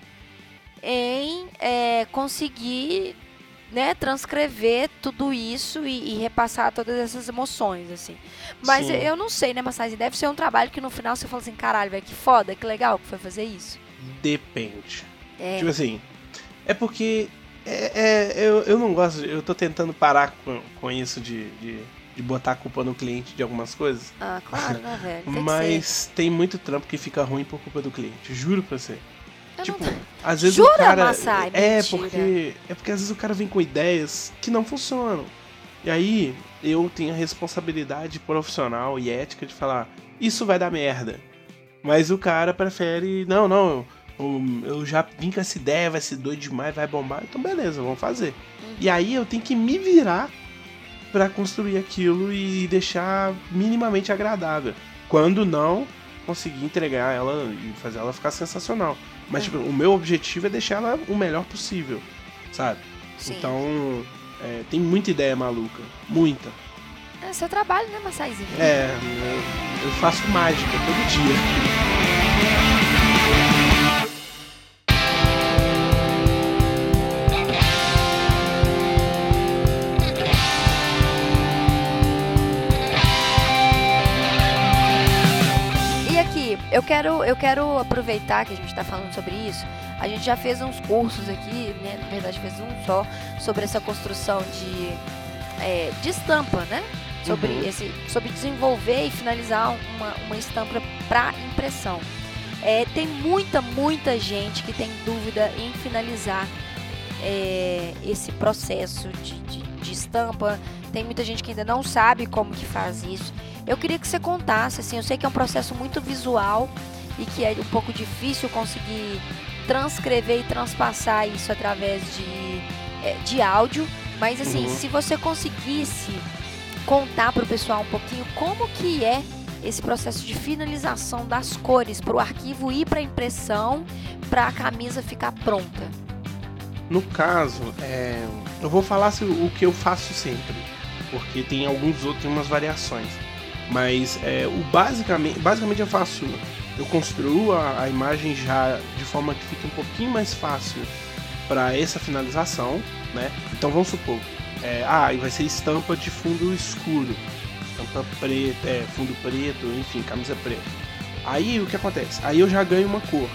em é, conseguir né, transcrever tudo isso e, e repassar todas essas emoções, assim. Mas Sim. eu não sei, né, Massagem? Deve ser um trabalho que no final você fala assim, caralho, velho, que foda, que legal que foi fazer isso. Depende. É. Tipo assim, é porque é, é- eu, eu não gosto, eu tô tentando parar com, com isso de, de, de botar a culpa no cliente de algumas coisas. Ah, claro, né, velho? Tem Mas tem muito trampo que fica ruim por culpa do cliente, juro pra você. Eu tipo, não... às vezes Jura, o cara Massai? é Mentira. porque é porque às vezes o cara vem com ideias que não funcionam. E aí eu tenho a responsabilidade profissional e ética de falar, isso vai dar merda. Mas o cara prefere, não, não, eu, já vim com essa ideia, vai ser doido demais, vai bombar. Então beleza, vamos fazer. Uhum. E aí eu tenho que me virar pra construir aquilo e deixar minimamente agradável. Quando não, conseguir entregar ela e fazer ela ficar sensacional. Mas tipo, o meu objetivo é deixar ela o melhor possível, sabe? Sim. Então, é, tem muita ideia maluca. Muita. É seu trabalho, né, Massaizinho? É, eu, eu faço mágica todo dia. Eu quero, eu quero aproveitar que a gente está falando sobre isso. A gente já fez uns cursos aqui, né? Na verdade, fez um só sobre essa construção de, é, de estampa, né? Sobre, Uhum. esse, sobre desenvolver e finalizar uma, uma estampa para impressão. É, tem muita, muita gente que tem dúvida em finalizar é, esse processo de, de, de estampa. Tem muita gente que ainda não sabe como que faz isso. Eu queria que você contasse, assim, eu sei que é um processo muito visual e que é um pouco difícil conseguir transcrever e transpassar isso através de, é, de áudio, mas assim, Uhum. se você conseguisse contar para o pessoal um pouquinho como que é esse processo de finalização das cores para o arquivo ir para impressão, para a camisa ficar pronta. No caso, é, eu vou falar se- o que eu faço sempre, porque tem alguns outros, tem umas variações. Mas é, o basicamente, basicamente eu faço, eu construo a, a imagem já de forma que fique um pouquinho mais fácil para essa finalização, né? Então vamos supor, é, ah, vai ser estampa de fundo escuro, estampa preta, é, fundo preto, enfim, camisa preta. Aí o que acontece? Aí eu já ganho uma cor,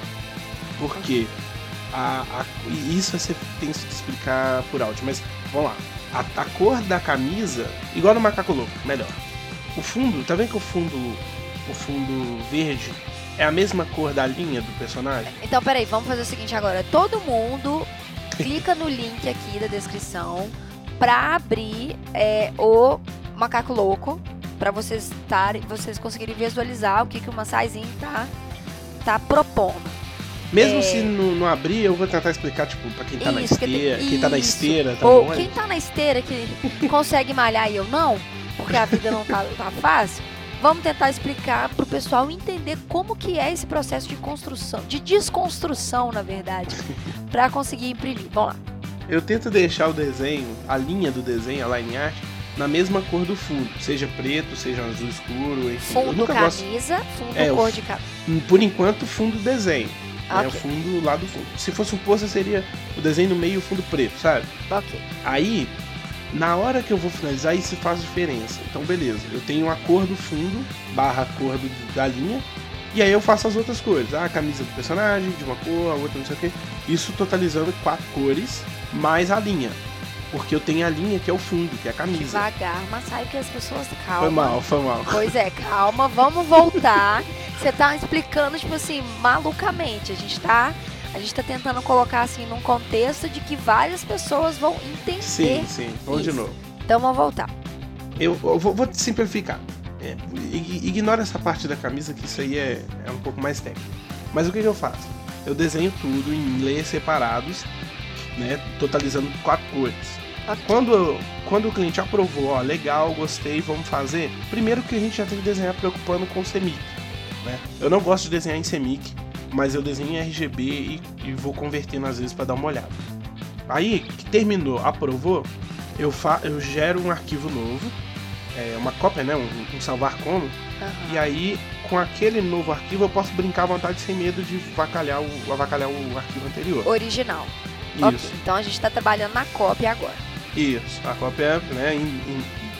porque a, a- isso você tem que explicar por áudio, mas vamos lá. A, a cor da camisa, igual no macaco louco, melhor. O fundo, tá vendo que o fundo, o fundo verde é a mesma cor da linha do personagem? Então, peraí, vamos fazer o seguinte agora. Todo mundo clica no link aqui da descrição pra abrir é, o Macaco Louco, pra vocês estarem, vocês conseguirem visualizar o que, que o Massaizinho tá, tá propondo. Mesmo É. se não, não abrir, eu vou tentar explicar, tipo, pra quem tá na Isso, que tem- esteira, quem tá na isso. esteira, tá Ou bom? quem tá na esteira que consegue malhar e eu não, porque a vida não tá, tá fácil, vamos tentar explicar pro pessoal entender como que é esse processo de construção, de desconstrução, na verdade, pra conseguir imprimir. Vamos lá. Eu tento deixar o desenho, a linha do desenho, a line art, na mesma cor do fundo, seja preto, seja azul escuro, enfim. eu Fundo nunca gosto, camisa, fundo É, o cor de camisa. por enquanto, fundo desenho. Ah, né, o fundo lá do fundo. Se fosse um pôster, seria o desenho no meio e o fundo preto, sabe? ok. Aí, na hora que eu vou finalizar, isso faz diferença. Então, beleza. Eu tenho a cor do fundo, barra a cor do- da linha, e aí eu faço as outras cores. Ah, a camisa do personagem, de uma cor, a outra não sei o quê. Isso totalizando quatro cores, mais a linha. Porque eu tenho a linha que é o fundo, que é a camisa. Devagar, mas sabe que as pessoas calma. Foi mal, foi mal. Pois é, calma, vamos voltar. Você tá explicando, tipo assim, malucamente. A gente tá. A gente tá tentando colocar assim num contexto de que várias pessoas vão entender. Sim, sim. Vamos de Isso. novo. Então vamos voltar. Eu, eu vou, vou simplificar. É, ig- ignora essa parte da camisa, que isso aí é, é um pouco mais técnico. Mas o que, que eu faço? Eu desenho tudo em layers separados, né? Totalizando quatro cores. Ok. Quando, quando o cliente aprovou, ó, legal, gostei, vamos fazer. Primeiro que a gente já tem que desenhar preocupando com o CMYK. Né? Eu não gosto de desenhar em CMYK, mas eu desenho em RGB e, e vou convertendo às vezes para dar uma olhada. Aí, que terminou, aprovou, eu, fa eu gero um arquivo novo, é, uma cópia, né? Um, um salvar como. Aham. E aí, com aquele novo arquivo, eu posso brincar à vontade sem medo de avacalhar o, avacalhar o arquivo anterior. Original. Isso. Ok, então a gente tá trabalhando na cópia agora. Isso, a cópia, né,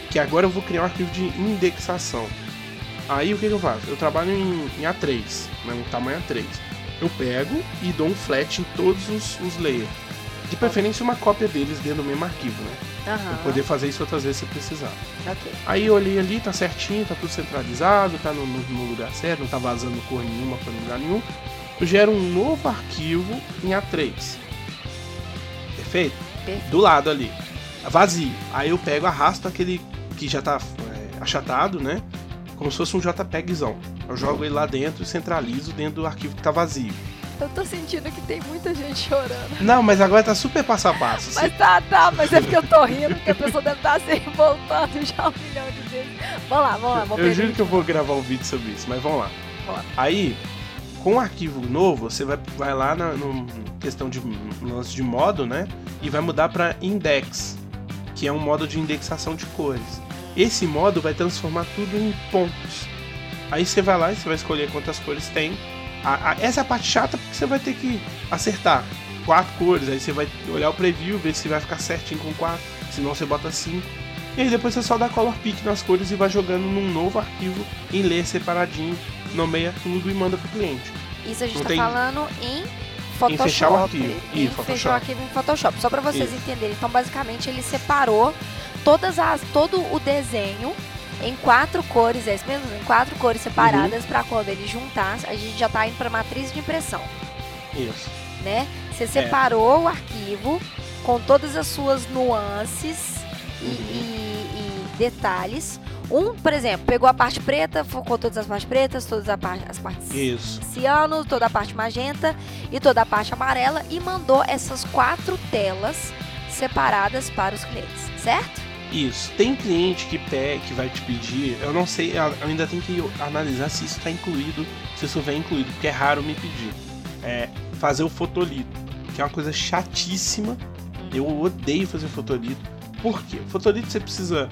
que agora eu vou criar um arquivo de indexação. Aí o que, que eu faço? Eu trabalho em, em A3, né, um tamanho A3. Eu pego e dou um flat em todos os, os layers. De preferência uma cópia deles dentro do mesmo arquivo, né? Pra Aham. poder fazer isso outras vezes se precisar. Ok. Aí eu olhei ali, tá certinho, tá tudo centralizado, tá no, no- no lugar certo, não tá vazando cor nenhuma pra lugar nenhum. Eu gero um novo arquivo em A3. Perfeito? Perfeito. Do lado ali. Vazio. Aí eu pego, arrasto aquele que já tá é, achatado, né? Como se fosse um JPEGzão. Eu jogo ele lá dentro e centralizo dentro do arquivo que tá vazio. Eu tô sentindo que tem muita gente chorando. Não, mas agora tá super passo a passo. Mas tá, tá, mas é porque eu tô rindo, porque a pessoa deve estar se revoltando já um milhão de vezes. Vamos lá, vamos lá, vamos Eu juro que eu vou gravar um vídeo sobre isso, mas vamos lá. Aí, com o arquivo novo, você vai, vai lá na no questão de lance de modo, né? E vai mudar para index, que é um modo de indexação de cores. Esse modo vai transformar tudo em pontos. Aí você vai lá e você vai escolher quantas cores tem. A- a- essa é a parte chata porque você vai ter que acertar quatro cores. Aí você vai olhar o preview, ver se vai ficar certinho com quatro. Senão você bota cinco. E aí depois você só dá color pick nas cores e vai jogando num novo arquivo em ler separadinho, nomeia tudo e manda pro cliente. Isso a gente Não tá tem- falando em Photoshop. fechar o arquivo. Em Ih, fechar o Photoshop. arquivo em Photoshop. Só pra vocês Isso. entenderem. Então, basicamente, ele separou todas as, todo o desenho em quatro cores, é isso mesmo? Em quatro cores separadas Uhum. pra quando ele juntar, a gente já tá indo pra matriz de impressão, Isso. né? É. Você separou o arquivo com todas as suas nuances e, Uhum. e- e detalhes. Um, por exemplo, pegou a parte preta, focou todas as partes pretas, todas a par- as partes Isso. ciano, toda a parte magenta e toda a parte amarela e mandou essas quatro telas separadas para os clientes, certo? Isso. Tem cliente que, pe- que vai te pedir, eu não sei, eu ainda tem que analisar se isso está incluído, se isso vem incluído, porque é raro me pedir. É fazer o fotolito, que é uma coisa chatíssima. Eu odeio fazer fotolito. Por quê? Fotolito você precisa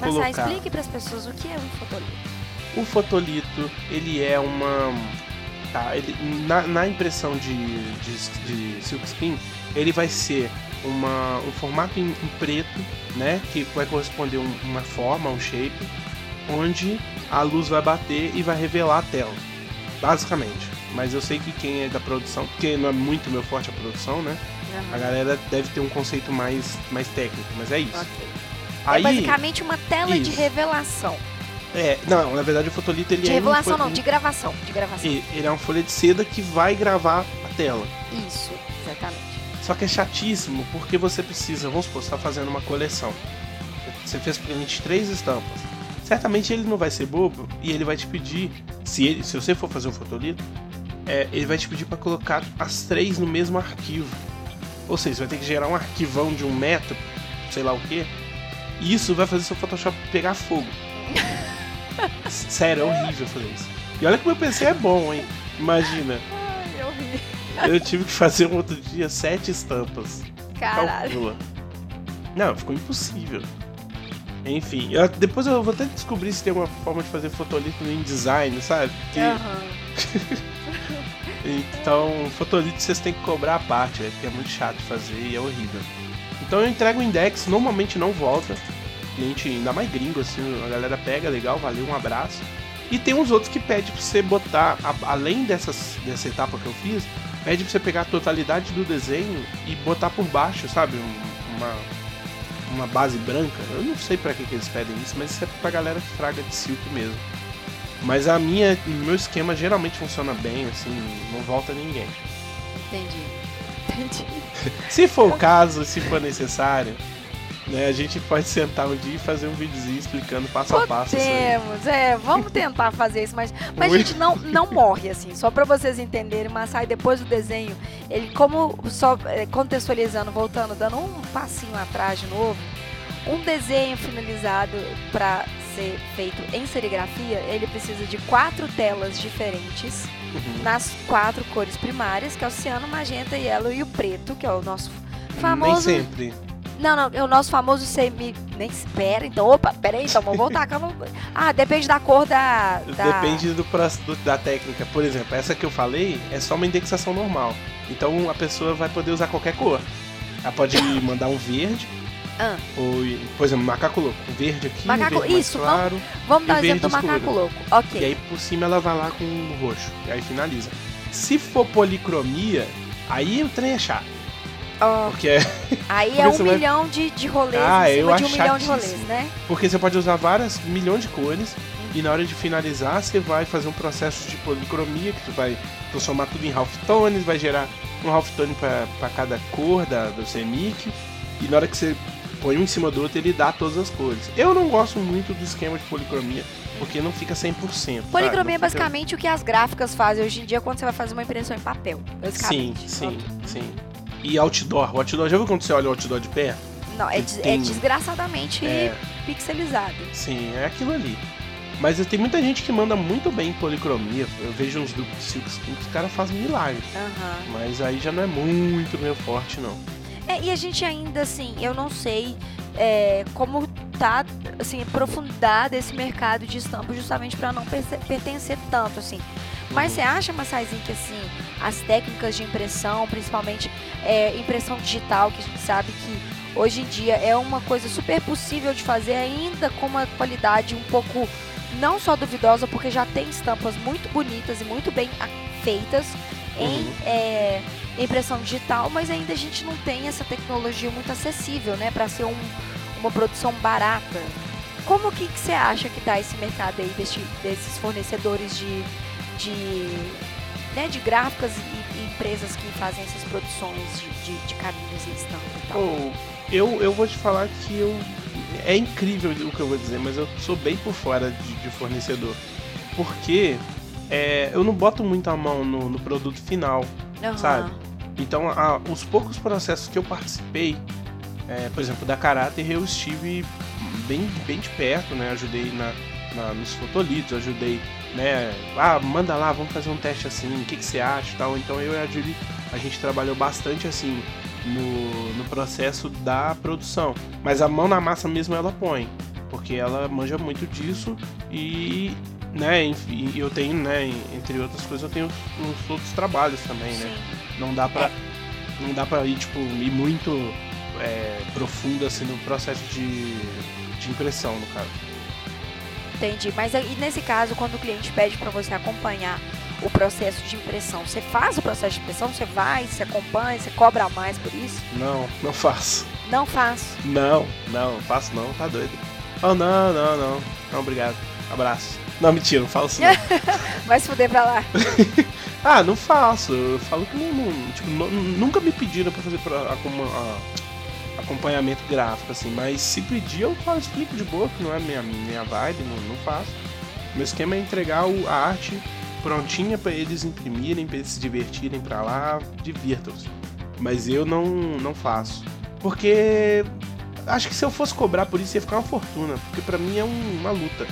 Mas ah, colocar. explique para as pessoas o que é um fotolito. O fotolito, ele é uma. Tá, ele, na, na impressão de, de, de silkscreen, ele vai ser uma, um formato em, em preto, né? Que vai corresponder um- uma forma, um shape, onde a luz vai bater e vai revelar a tela. Basicamente. Mas eu sei que quem é da produção, porque não é muito meu forte a produção, né? A galera deve ter um conceito mais, mais técnico, mas é isso. Ok. Aí, é basicamente uma tela de Isso. revelação. é, não, na verdade o fotolito ele De é um revelação não, de gravação. De gravação. E- Ele é uma folha de seda que vai gravar a tela. Isso, exatamente. Só que é chatíssimo porque você precisa, vamos supor, você está fazendo uma coleção. Você fez cliente três estampas. Certamente ele não vai ser bobo e ele vai te pedir, se, ele, se você for fazer um fotolito, é, ele vai te pedir para colocar as três no mesmo arquivo. Ou seja, você vai ter que gerar um arquivão de um metro, sei lá o que. E isso vai fazer seu Photoshop pegar fogo. Sério, é horrível fazer isso. E olha que meu PC é bom, hein? Imagina. Eu tive que fazer um outro dia sete estampas. Caralho. Calcula. Não, ficou impossível. Enfim, eu- depois eu vou até descobrir se tem uma forma de fazer fotolito no InDesign, sabe? Que- Aham. Então, fotolito vocês têm que cobrar a parte, véio, porque é muito chato fazer e é horrível. Então eu entrego o index, normalmente não volta. Cliente ainda mais gringo, assim, a galera pega, legal, valeu, um abraço. E tem uns outros que pede pra você botar, a- além dessas, dessa etapa que eu fiz, pede pra você pegar a totalidade do desenho e botar por baixo, sabe? Um- uma, uma base branca. Eu não sei pra que, que eles pedem isso, mas isso é pra galera que fraga de silk mesmo. Mas a minha, o meu esquema geralmente funciona bem, assim, não volta ninguém. Entendi. Entendi. Se for o caso, se for necessário, né, a gente pode sentar um dia e fazer um videozinho explicando passo a passo. Podemos, é, vamos tentar fazer isso, mas, mas a gente não, não morre, assim, só pra vocês entenderem, mas sai depois do desenho, ele como, só é, contextualizando, voltando, dando um passinho atrás de novo, um desenho finalizado pra ser feito em serigrafia, ele precisa de quatro telas diferentes, Uhum. nas quatro cores primárias, que é o ciano, magenta, yellow e o preto, que é o nosso famoso... Nem sempre. Não, não, é o nosso famoso semi. Nem espera, então. Opa, peraí, então vamos voltar. não- Ah, depende da cor da. da- Depende do, do- da técnica. Por exemplo, essa que eu falei é só uma indexação normal. Então a pessoa vai poder usar qualquer cor. Ela pode mandar um verde, Ah, ou, por exemplo, macaco louco. Um verde aqui, Macaco- um verde isso, claro. vamos dar o E exemplo do macaco escuro. louco. Ok. E aí por cima ela vai lá com o roxo. E aí finaliza. Se for policromia, aí o trem é chato. Oh. Porque é. Aí é um milhão vai... de, de rolês ah, em cima de um milhão de rolês, né? Porque você pode usar várias milhões de cores uhum. e na hora de finalizar você vai fazer um processo de policromia que tu vai transformar tudo em halftones, vai gerar um halftone para cada cor da, do CMYK e na hora que você põe um em cima do outro ele dá todas as cores. Eu não gosto muito do esquema de policromia porque não fica 100%. Policromia é basicamente o que as gráficas fazem hoje em dia quando você vai fazer uma impressão em papel. Sim, sim, sim. E outdoor. O outdoor, já viu quando você olha o outdoor de pé? Não, é, des tem... é desgraçadamente é... pixelizado. Sim, é aquilo ali. Mas tem muita gente que manda muito bem em policromia. Eu vejo uns do Silk Skin que os caras fazem milagre. Uhum. Mas aí já não é muito meu forte, não. É, e a gente ainda, assim, eu não sei é, como tá, assim, aprofundar esse mercado de estampa justamente para não pertencer tanto, assim. Mas você acha, Massaizinho, que assim, as técnicas de impressão, principalmente é, impressão digital, que a gente sabe que hoje em dia é uma coisa super possível de fazer, ainda com uma qualidade um pouco não só duvidosa, porque já tem estampas muito bonitas e muito bem feitas em uhum. é, impressão digital, mas ainda a gente não tem essa tecnologia muito acessível, né, para ser um, uma produção barata. Como que, que você acha que está esse mercado aí desse, desses fornecedores de de, né, de gráficas e, e, empresas que fazem essas produções de, de, de caminhos e estampa e tal. Oh, eu, eu vou te falar que eu. É incrível o que eu vou dizer, mas eu sou bem por fora de, de fornecedor. Porque é, eu não boto muito a mão no, no produto final, uhum. sabe? Então, a, os poucos processos que eu participei, é, por exemplo, da Caráter, eu estive bem, bem de perto, né? Ajudei na, na, nos fotolitos, ajudei né? Ah, manda lá, vamos fazer um teste assim, o que, que você acha tal. Então eu e a Julie, a gente trabalhou bastante assim no, no processo da produção. Mas a mão na massa mesmo ela põe, porque ela manja muito disso e né, enfim, eu tenho, né, entre outras coisas, eu tenho uns outros trabalhos também, né? Não dá pra. Não dá pra ir, tipo, ir muito é, profundo assim no processo de, de impressão, no caso. Entendi. Mas e nesse caso, quando o cliente pede para você acompanhar o processo de impressão, você faz o processo de impressão? Você vai, você acompanha, você cobra mais por isso? Não, não faço. Não faço? Não, não, faço não, tá doido. Oh, não, não, não. Não, obrigado. Abraço. Não, mentira, não falo assim. Vai se fuder pra lá. ah, não faço. Eu falo que não, não tipo, não, nunca me pediram pra fazer pra, a, a, acompanhamento gráfico, assim, mas se pedir eu falo, explico de boa, que não é minha, minha vibe, não, não faço. Meu esquema é entregar o, a arte prontinha para eles imprimirem, para eles se divertirem para lá, divirtam-se. Mas eu não, não faço. Porque acho que se eu fosse cobrar por isso ia ficar uma fortuna, porque para mim é um, uma luta.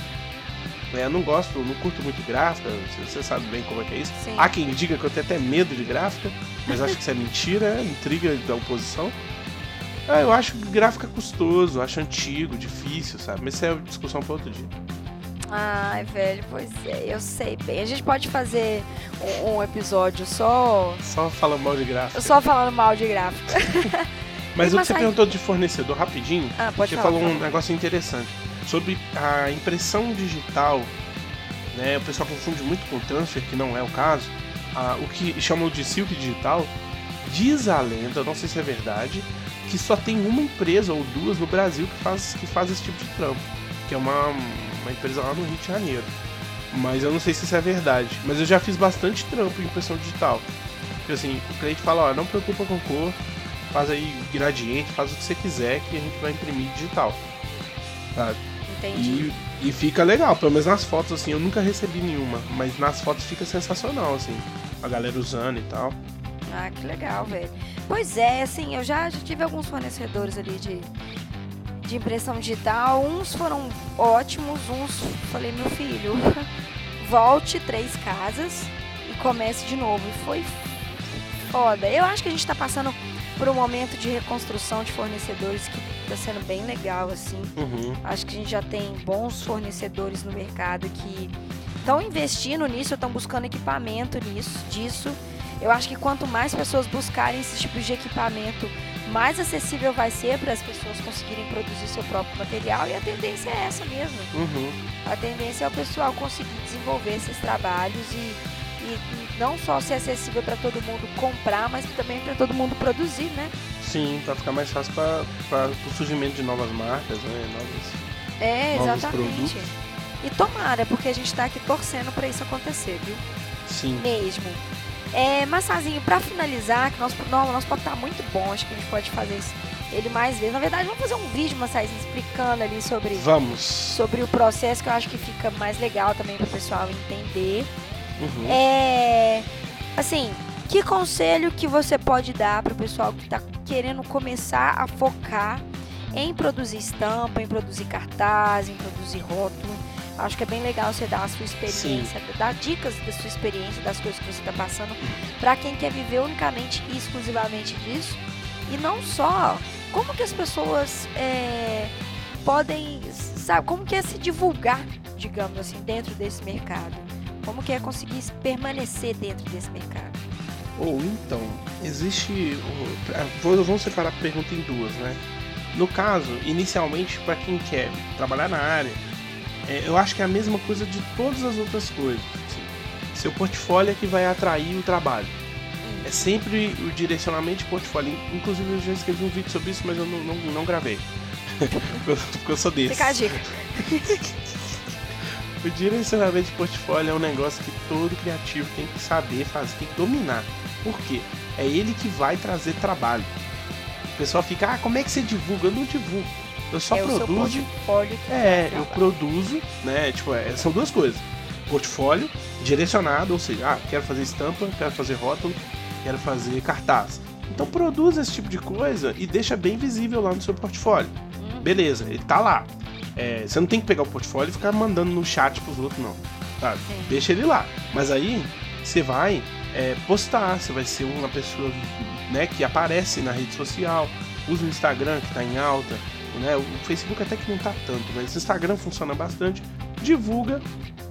É, eu não gosto, não curto muito gráfica, você sabe bem como é que é isso. Sim. Há quem diga que eu tenho até medo de gráfica, mas acho que isso é mentira, é intriga da oposição. Ah, eu acho gráfico é custoso, acho antigo, difícil, sabe? Mas isso é discussão para outro dia. Ai, velho, pois é, eu sei bem. A gente pode fazer um, um episódio só. Só falando mal de gráfico. Só falando mal de gráfico. Mas, o que você aí... perguntou de fornecedor rapidinho, ah, pode você falar, falou um negócio interessante. Sobre a impressão digital, né? O pessoal confunde muito com transfer, que não é o caso. Ah, o que chamam de silk digital, diz a lenda, não sei se é verdade, que só tem uma empresa ou duas no Brasil que faz, que faz esse tipo de trampo, que é uma, uma empresa lá no Rio de Janeiro. Mas eu não sei se isso é verdade. Mas eu já fiz bastante trampo em impressão digital. Porque assim, o cliente fala, ó, não preocupa com cor, faz aí gradiente, faz o que você quiser que a gente vai imprimir digital. Sabe? Entendi. E, e fica legal, pelo menos nas fotos assim, eu nunca recebi nenhuma, mas nas fotos fica sensacional, assim, a galera usando e tal. Ah, que legal, velho. Pois é, assim, eu já, já tive alguns fornecedores ali de, de impressão digital. Uns foram ótimos, uns falei, meu filho, volte três casas e comece de novo. E foi foda. Eu acho que a gente tá passando por um momento de reconstrução de fornecedores que tá sendo bem legal, assim. Uhum. Acho que a gente já tem bons fornecedores no mercado que estão investindo nisso, estão buscando equipamento nisso, disso. Eu acho que quanto mais pessoas buscarem esses tipos de equipamento, mais acessível vai ser para as pessoas conseguirem produzir seu próprio material e a tendência é essa mesmo. Uhum. A tendência é o pessoal conseguir desenvolver esses trabalhos e e não só ser acessível para todo mundo comprar, mas também para todo mundo produzir, né? Sim, para ficar mais fácil para o surgimento de novas marcas, né? Novos, é, exatamente. Produtos. E tomara, porque a gente está aqui torcendo para isso acontecer, viu? Sim. Mesmo. É, Massazinho, para finalizar, que nosso, não, nosso papo tá muito bom, acho que a gente pode fazer isso, ele mais vezes. Na verdade, vamos fazer um vídeo, Massazinho, explicando ali sobre, vamos. sobre o processo, que eu acho que fica mais legal também para o pessoal entender. Uhum. É, assim, que conselho que você pode dar para o pessoal que está querendo começar a focar em produzir estampa, em produzir cartaz, em produzir rótulo? Acho que é bem legal você dar a sua experiência, Sim. dar dicas da sua experiência, das coisas que você está passando, para quem quer viver unicamente e exclusivamente disso. E não só, como que as pessoas é, podem, sabe, como que é se divulgar, digamos assim, dentro desse mercado? Como que é conseguir permanecer dentro desse mercado? Ou então, existe. Vamos separar a pergunta em duas, né? No caso, inicialmente, para quem quer trabalhar na área, é, eu acho que é a mesma coisa de todas as outras coisas. Assim. Seu portfólio é que vai atrair o trabalho. É sempre o direcionamento de portfólio. Inclusive, eu já escrevi um vídeo sobre isso, mas eu não, não, não gravei. porque eu sou desse. Fica a dica. o direcionamento de portfólio é um negócio que todo criativo tem que saber fazer, tem que dominar. Por quê? É ele que vai trazer trabalho. O pessoal fica, ah, como é que você divulga? Eu não divulgo. Eu só é produzo. é, eu produzo, né? Tipo, é, são duas coisas. Portfólio direcionado, ou seja, ah, quero fazer estampa, quero fazer rótulo, quero fazer cartaz. Então produz esse tipo de coisa e deixa bem visível lá no seu portfólio. Hum. Beleza, ele tá lá. É, você não tem que pegar o portfólio e ficar mandando no chat pros outros, não. Sabe? Deixa ele lá. Mas aí você vai é, postar, você vai ser uma pessoa né, que aparece na rede social, usa o Instagram que está em alta, né? O Facebook até que não tá tanto, mas Instagram funciona bastante. Divulga,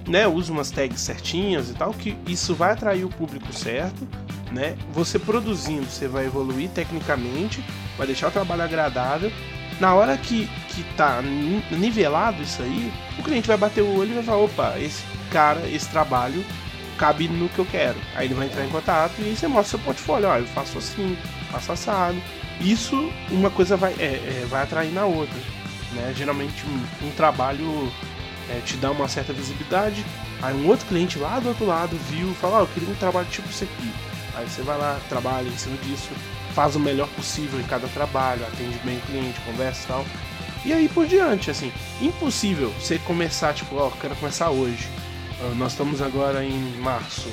né? Usa umas tags certinhas e tal, que isso vai atrair o público certo, né? Você produzindo, você vai evoluir tecnicamente, vai deixar o trabalho agradável. Na hora que, que tá nivelado isso aí, o cliente vai bater o olho e vai falar, opa, esse cara, esse trabalho cabe no que eu quero. Aí ele vai entrar em contato e você mostra seu portfólio, ó, eu faço assim, faço assado isso, uma coisa vai, é, é, vai atrair na outra. Né? Geralmente um, um trabalho é, te dá uma certa visibilidade, aí um outro cliente lá do outro lado viu fala, ah, eu queria um trabalho tipo isso aqui. Aí você vai lá, trabalha em cima disso, faz o melhor possível em cada trabalho, atende bem o cliente, conversa e tal. E aí por diante, assim, impossível você começar, tipo, ó, oh, quero começar hoje. Nós estamos agora em março.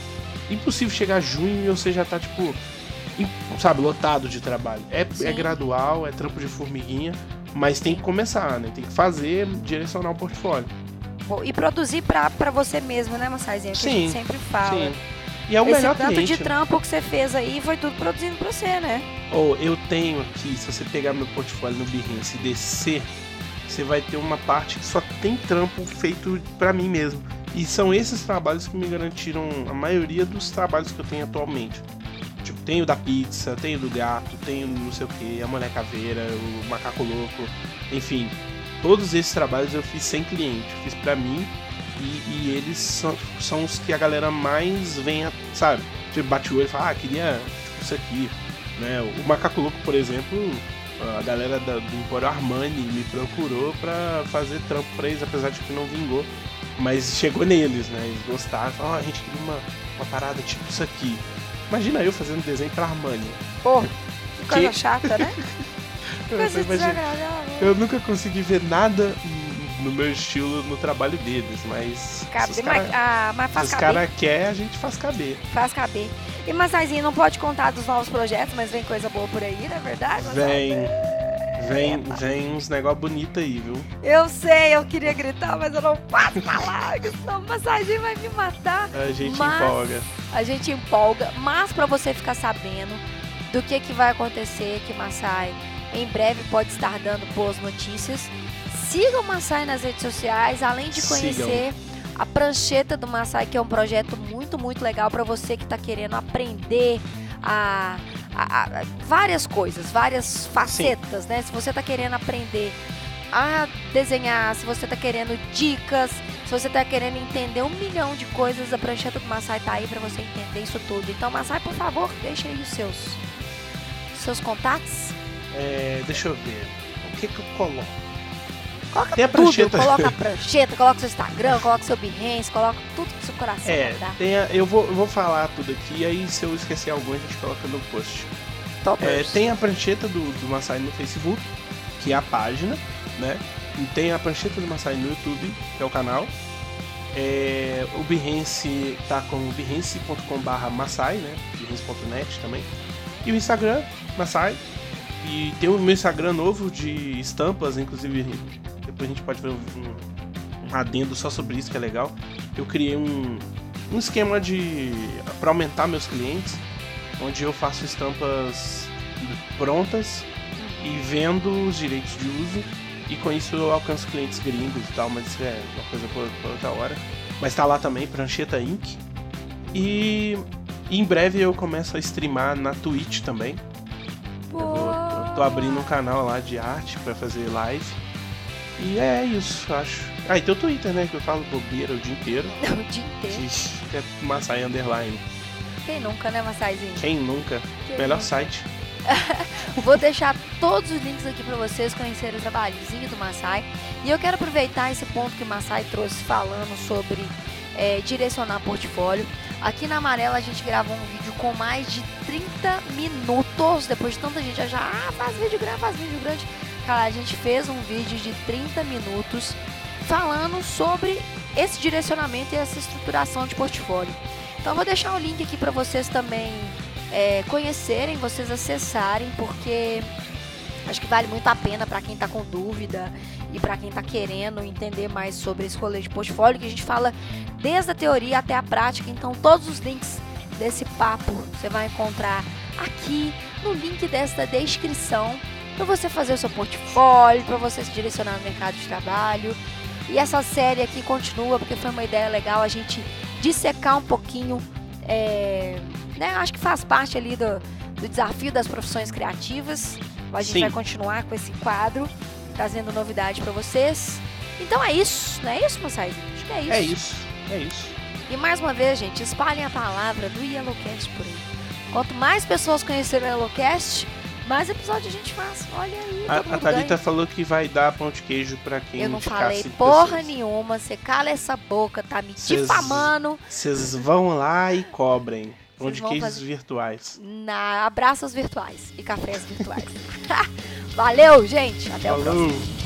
Impossível chegar junho e você já tá, tipo, sabe, lotado de trabalho. É, é gradual, é trampo de formiguinha, mas tem que começar, né? Tem que fazer, direcionar o portfólio. E produzir pra, pra você mesmo, né, Massaizinha? Que sim, a gente sempre fala. Sim. E é o Esse melhor tanto cliente, de trampo que você fez aí foi tudo produzindo pra você, né? Ou oh, eu tenho aqui, se você pegar meu portfólio no Behance e descer, você vai ter uma parte que só tem trampo feito para mim mesmo. E são esses trabalhos que me garantiram a maioria dos trabalhos que eu tenho atualmente. Tem o da pizza, tem o do gato, tem o não sei o que, a mulher caveira, o macaco louco, enfim. Todos esses trabalhos eu fiz sem cliente, fiz pra mim e, e eles são, são, os que a galera mais vem, sabe? Tipo, bate o olho e fala, ah, queria tipo, isso aqui. Né? O Macaco Louco, por exemplo, a galera da, do Empório Armani me procurou pra fazer trampo pra eles, apesar de que não vingou. Mas chegou neles, né? Eles gostaram, falaram, oh, a gente queria uma, uma parada tipo isso aqui. Imagina eu fazendo desenho pra Armani. Pô, que coisa chata, né? coisa desagradável. Eu nunca consegui ver nada no meu estilo no trabalho deles, mas. Cabe, se os cara, ah, mas faz se os caras querem, a gente faz caber. Faz caber. E Massaizinho não pode contar dos novos projetos, mas vem coisa boa por aí, não é verdade? Vem. Vem, vem uns negócios bonitos aí, viu? Eu sei, eu queria gritar, mas eu não posso falar, senão a massagem vai me matar. A gente mas empolga. A gente empolga, mas para você ficar sabendo do que, que vai acontecer, que Massai em breve pode estar dando boas notícias. Siga o Massai nas redes sociais, além de conhecer Sigam. a prancheta do Massai, que é um projeto muito, muito legal para você que está querendo aprender a a, a, várias coisas, várias facetas, Sim. né? Se você está querendo aprender a desenhar, se você está querendo dicas, Se você tá querendo entender um milhão de coisas, a prancheta do Massai tá aí para você entender isso tudo. Então, Massai, por favor, deixa aí os seus, seus contatos. É, deixa eu ver. O que que eu coloco? Coloca Tem a tudo, prancheta. coloca a prancheta, coloca seu Instagram, coloca seu Behance, coloca tudo que seu coração É, mandar. tem a- eu, vou, eu vou falar tudo aqui, aí se eu esquecer algum a gente coloca no post. É, tem a prancheta do, do Massai no Facebook, que é a página, né? E tem a prancheta do Massai no YouTube, que é o canal. É, o Behance tá com behance.com.br Massai, né? Behance.net também. E o Instagram, Massai. E tem o meu Instagram novo de estampas, inclusive depois a gente pode ver um, um adendo só sobre isso que é legal. Eu criei um, um esquema de para aumentar meus clientes, onde eu faço estampas prontas e vendo os direitos de uso e com isso eu alcanço clientes gringos e tal, mas isso é uma coisa por outra hora. Mas tá lá também, Prancheta Inc. E, e em breve eu começo a streamar na Twitch também. Eu tô abrindo um canal lá de arte pra fazer live. E é isso, acho. Ah, e tem o Twitter, né? Que eu falo bobeira o dia inteiro. o dia inteiro. Que é Massai Underline. Quem nunca, né, Massaizinho? Quem nunca? Quem Melhor nunca? site. Vou deixar todos os links aqui para vocês conhecerem o trabalhozinho do Massai. E eu quero aproveitar esse ponto que o Massai trouxe falando sobre é, direcionar portfólio. Aqui na Amarela a gente gravou um vídeo com mais de 30 minutos. Depois de tanta gente já ah, faz vídeo grande, faz vídeo grande. Cara, a gente fez um vídeo de 30 minutos falando sobre esse direcionamento e essa estruturação de portfólio. Então vou deixar o link aqui para vocês também é, conhecerem, vocês acessarem, porque acho que vale muito a pena para quem está com dúvida e para quem está querendo entender mais sobre esse rolê de portfólio, que a gente fala desde a teoria até a prática. Então, todos os links desse papo você vai encontrar aqui no link desta descrição para você fazer o seu portfólio, para você se direcionar no mercado de trabalho. E essa série aqui continua porque foi uma ideia legal a gente dissecar um pouquinho. é, né, acho que faz parte ali do, do desafio das profissões criativas. A gente Sim. vai continuar com esse quadro, trazendo novidade para vocês. Então é isso, não é isso, moçais? Acho que é isso. É isso, é isso. E mais uma vez, gente, espalhem a palavra do Yellowcast por aí. Quanto mais pessoas conhecerem o Yellowcast, mais episódio a gente faz. Olha aí, A, a Thalita ganha. falou que vai dar pão de queijo pra quem Eu não falei porra pessoas. nenhuma, você cala essa boca, tá me Cês- difamando. Vocês vão lá e cobrem. Pão de queijos fazer- virtuais. Na abraços virtuais e cafés virtuais. Valeu, gente. Até o próximo. Falou!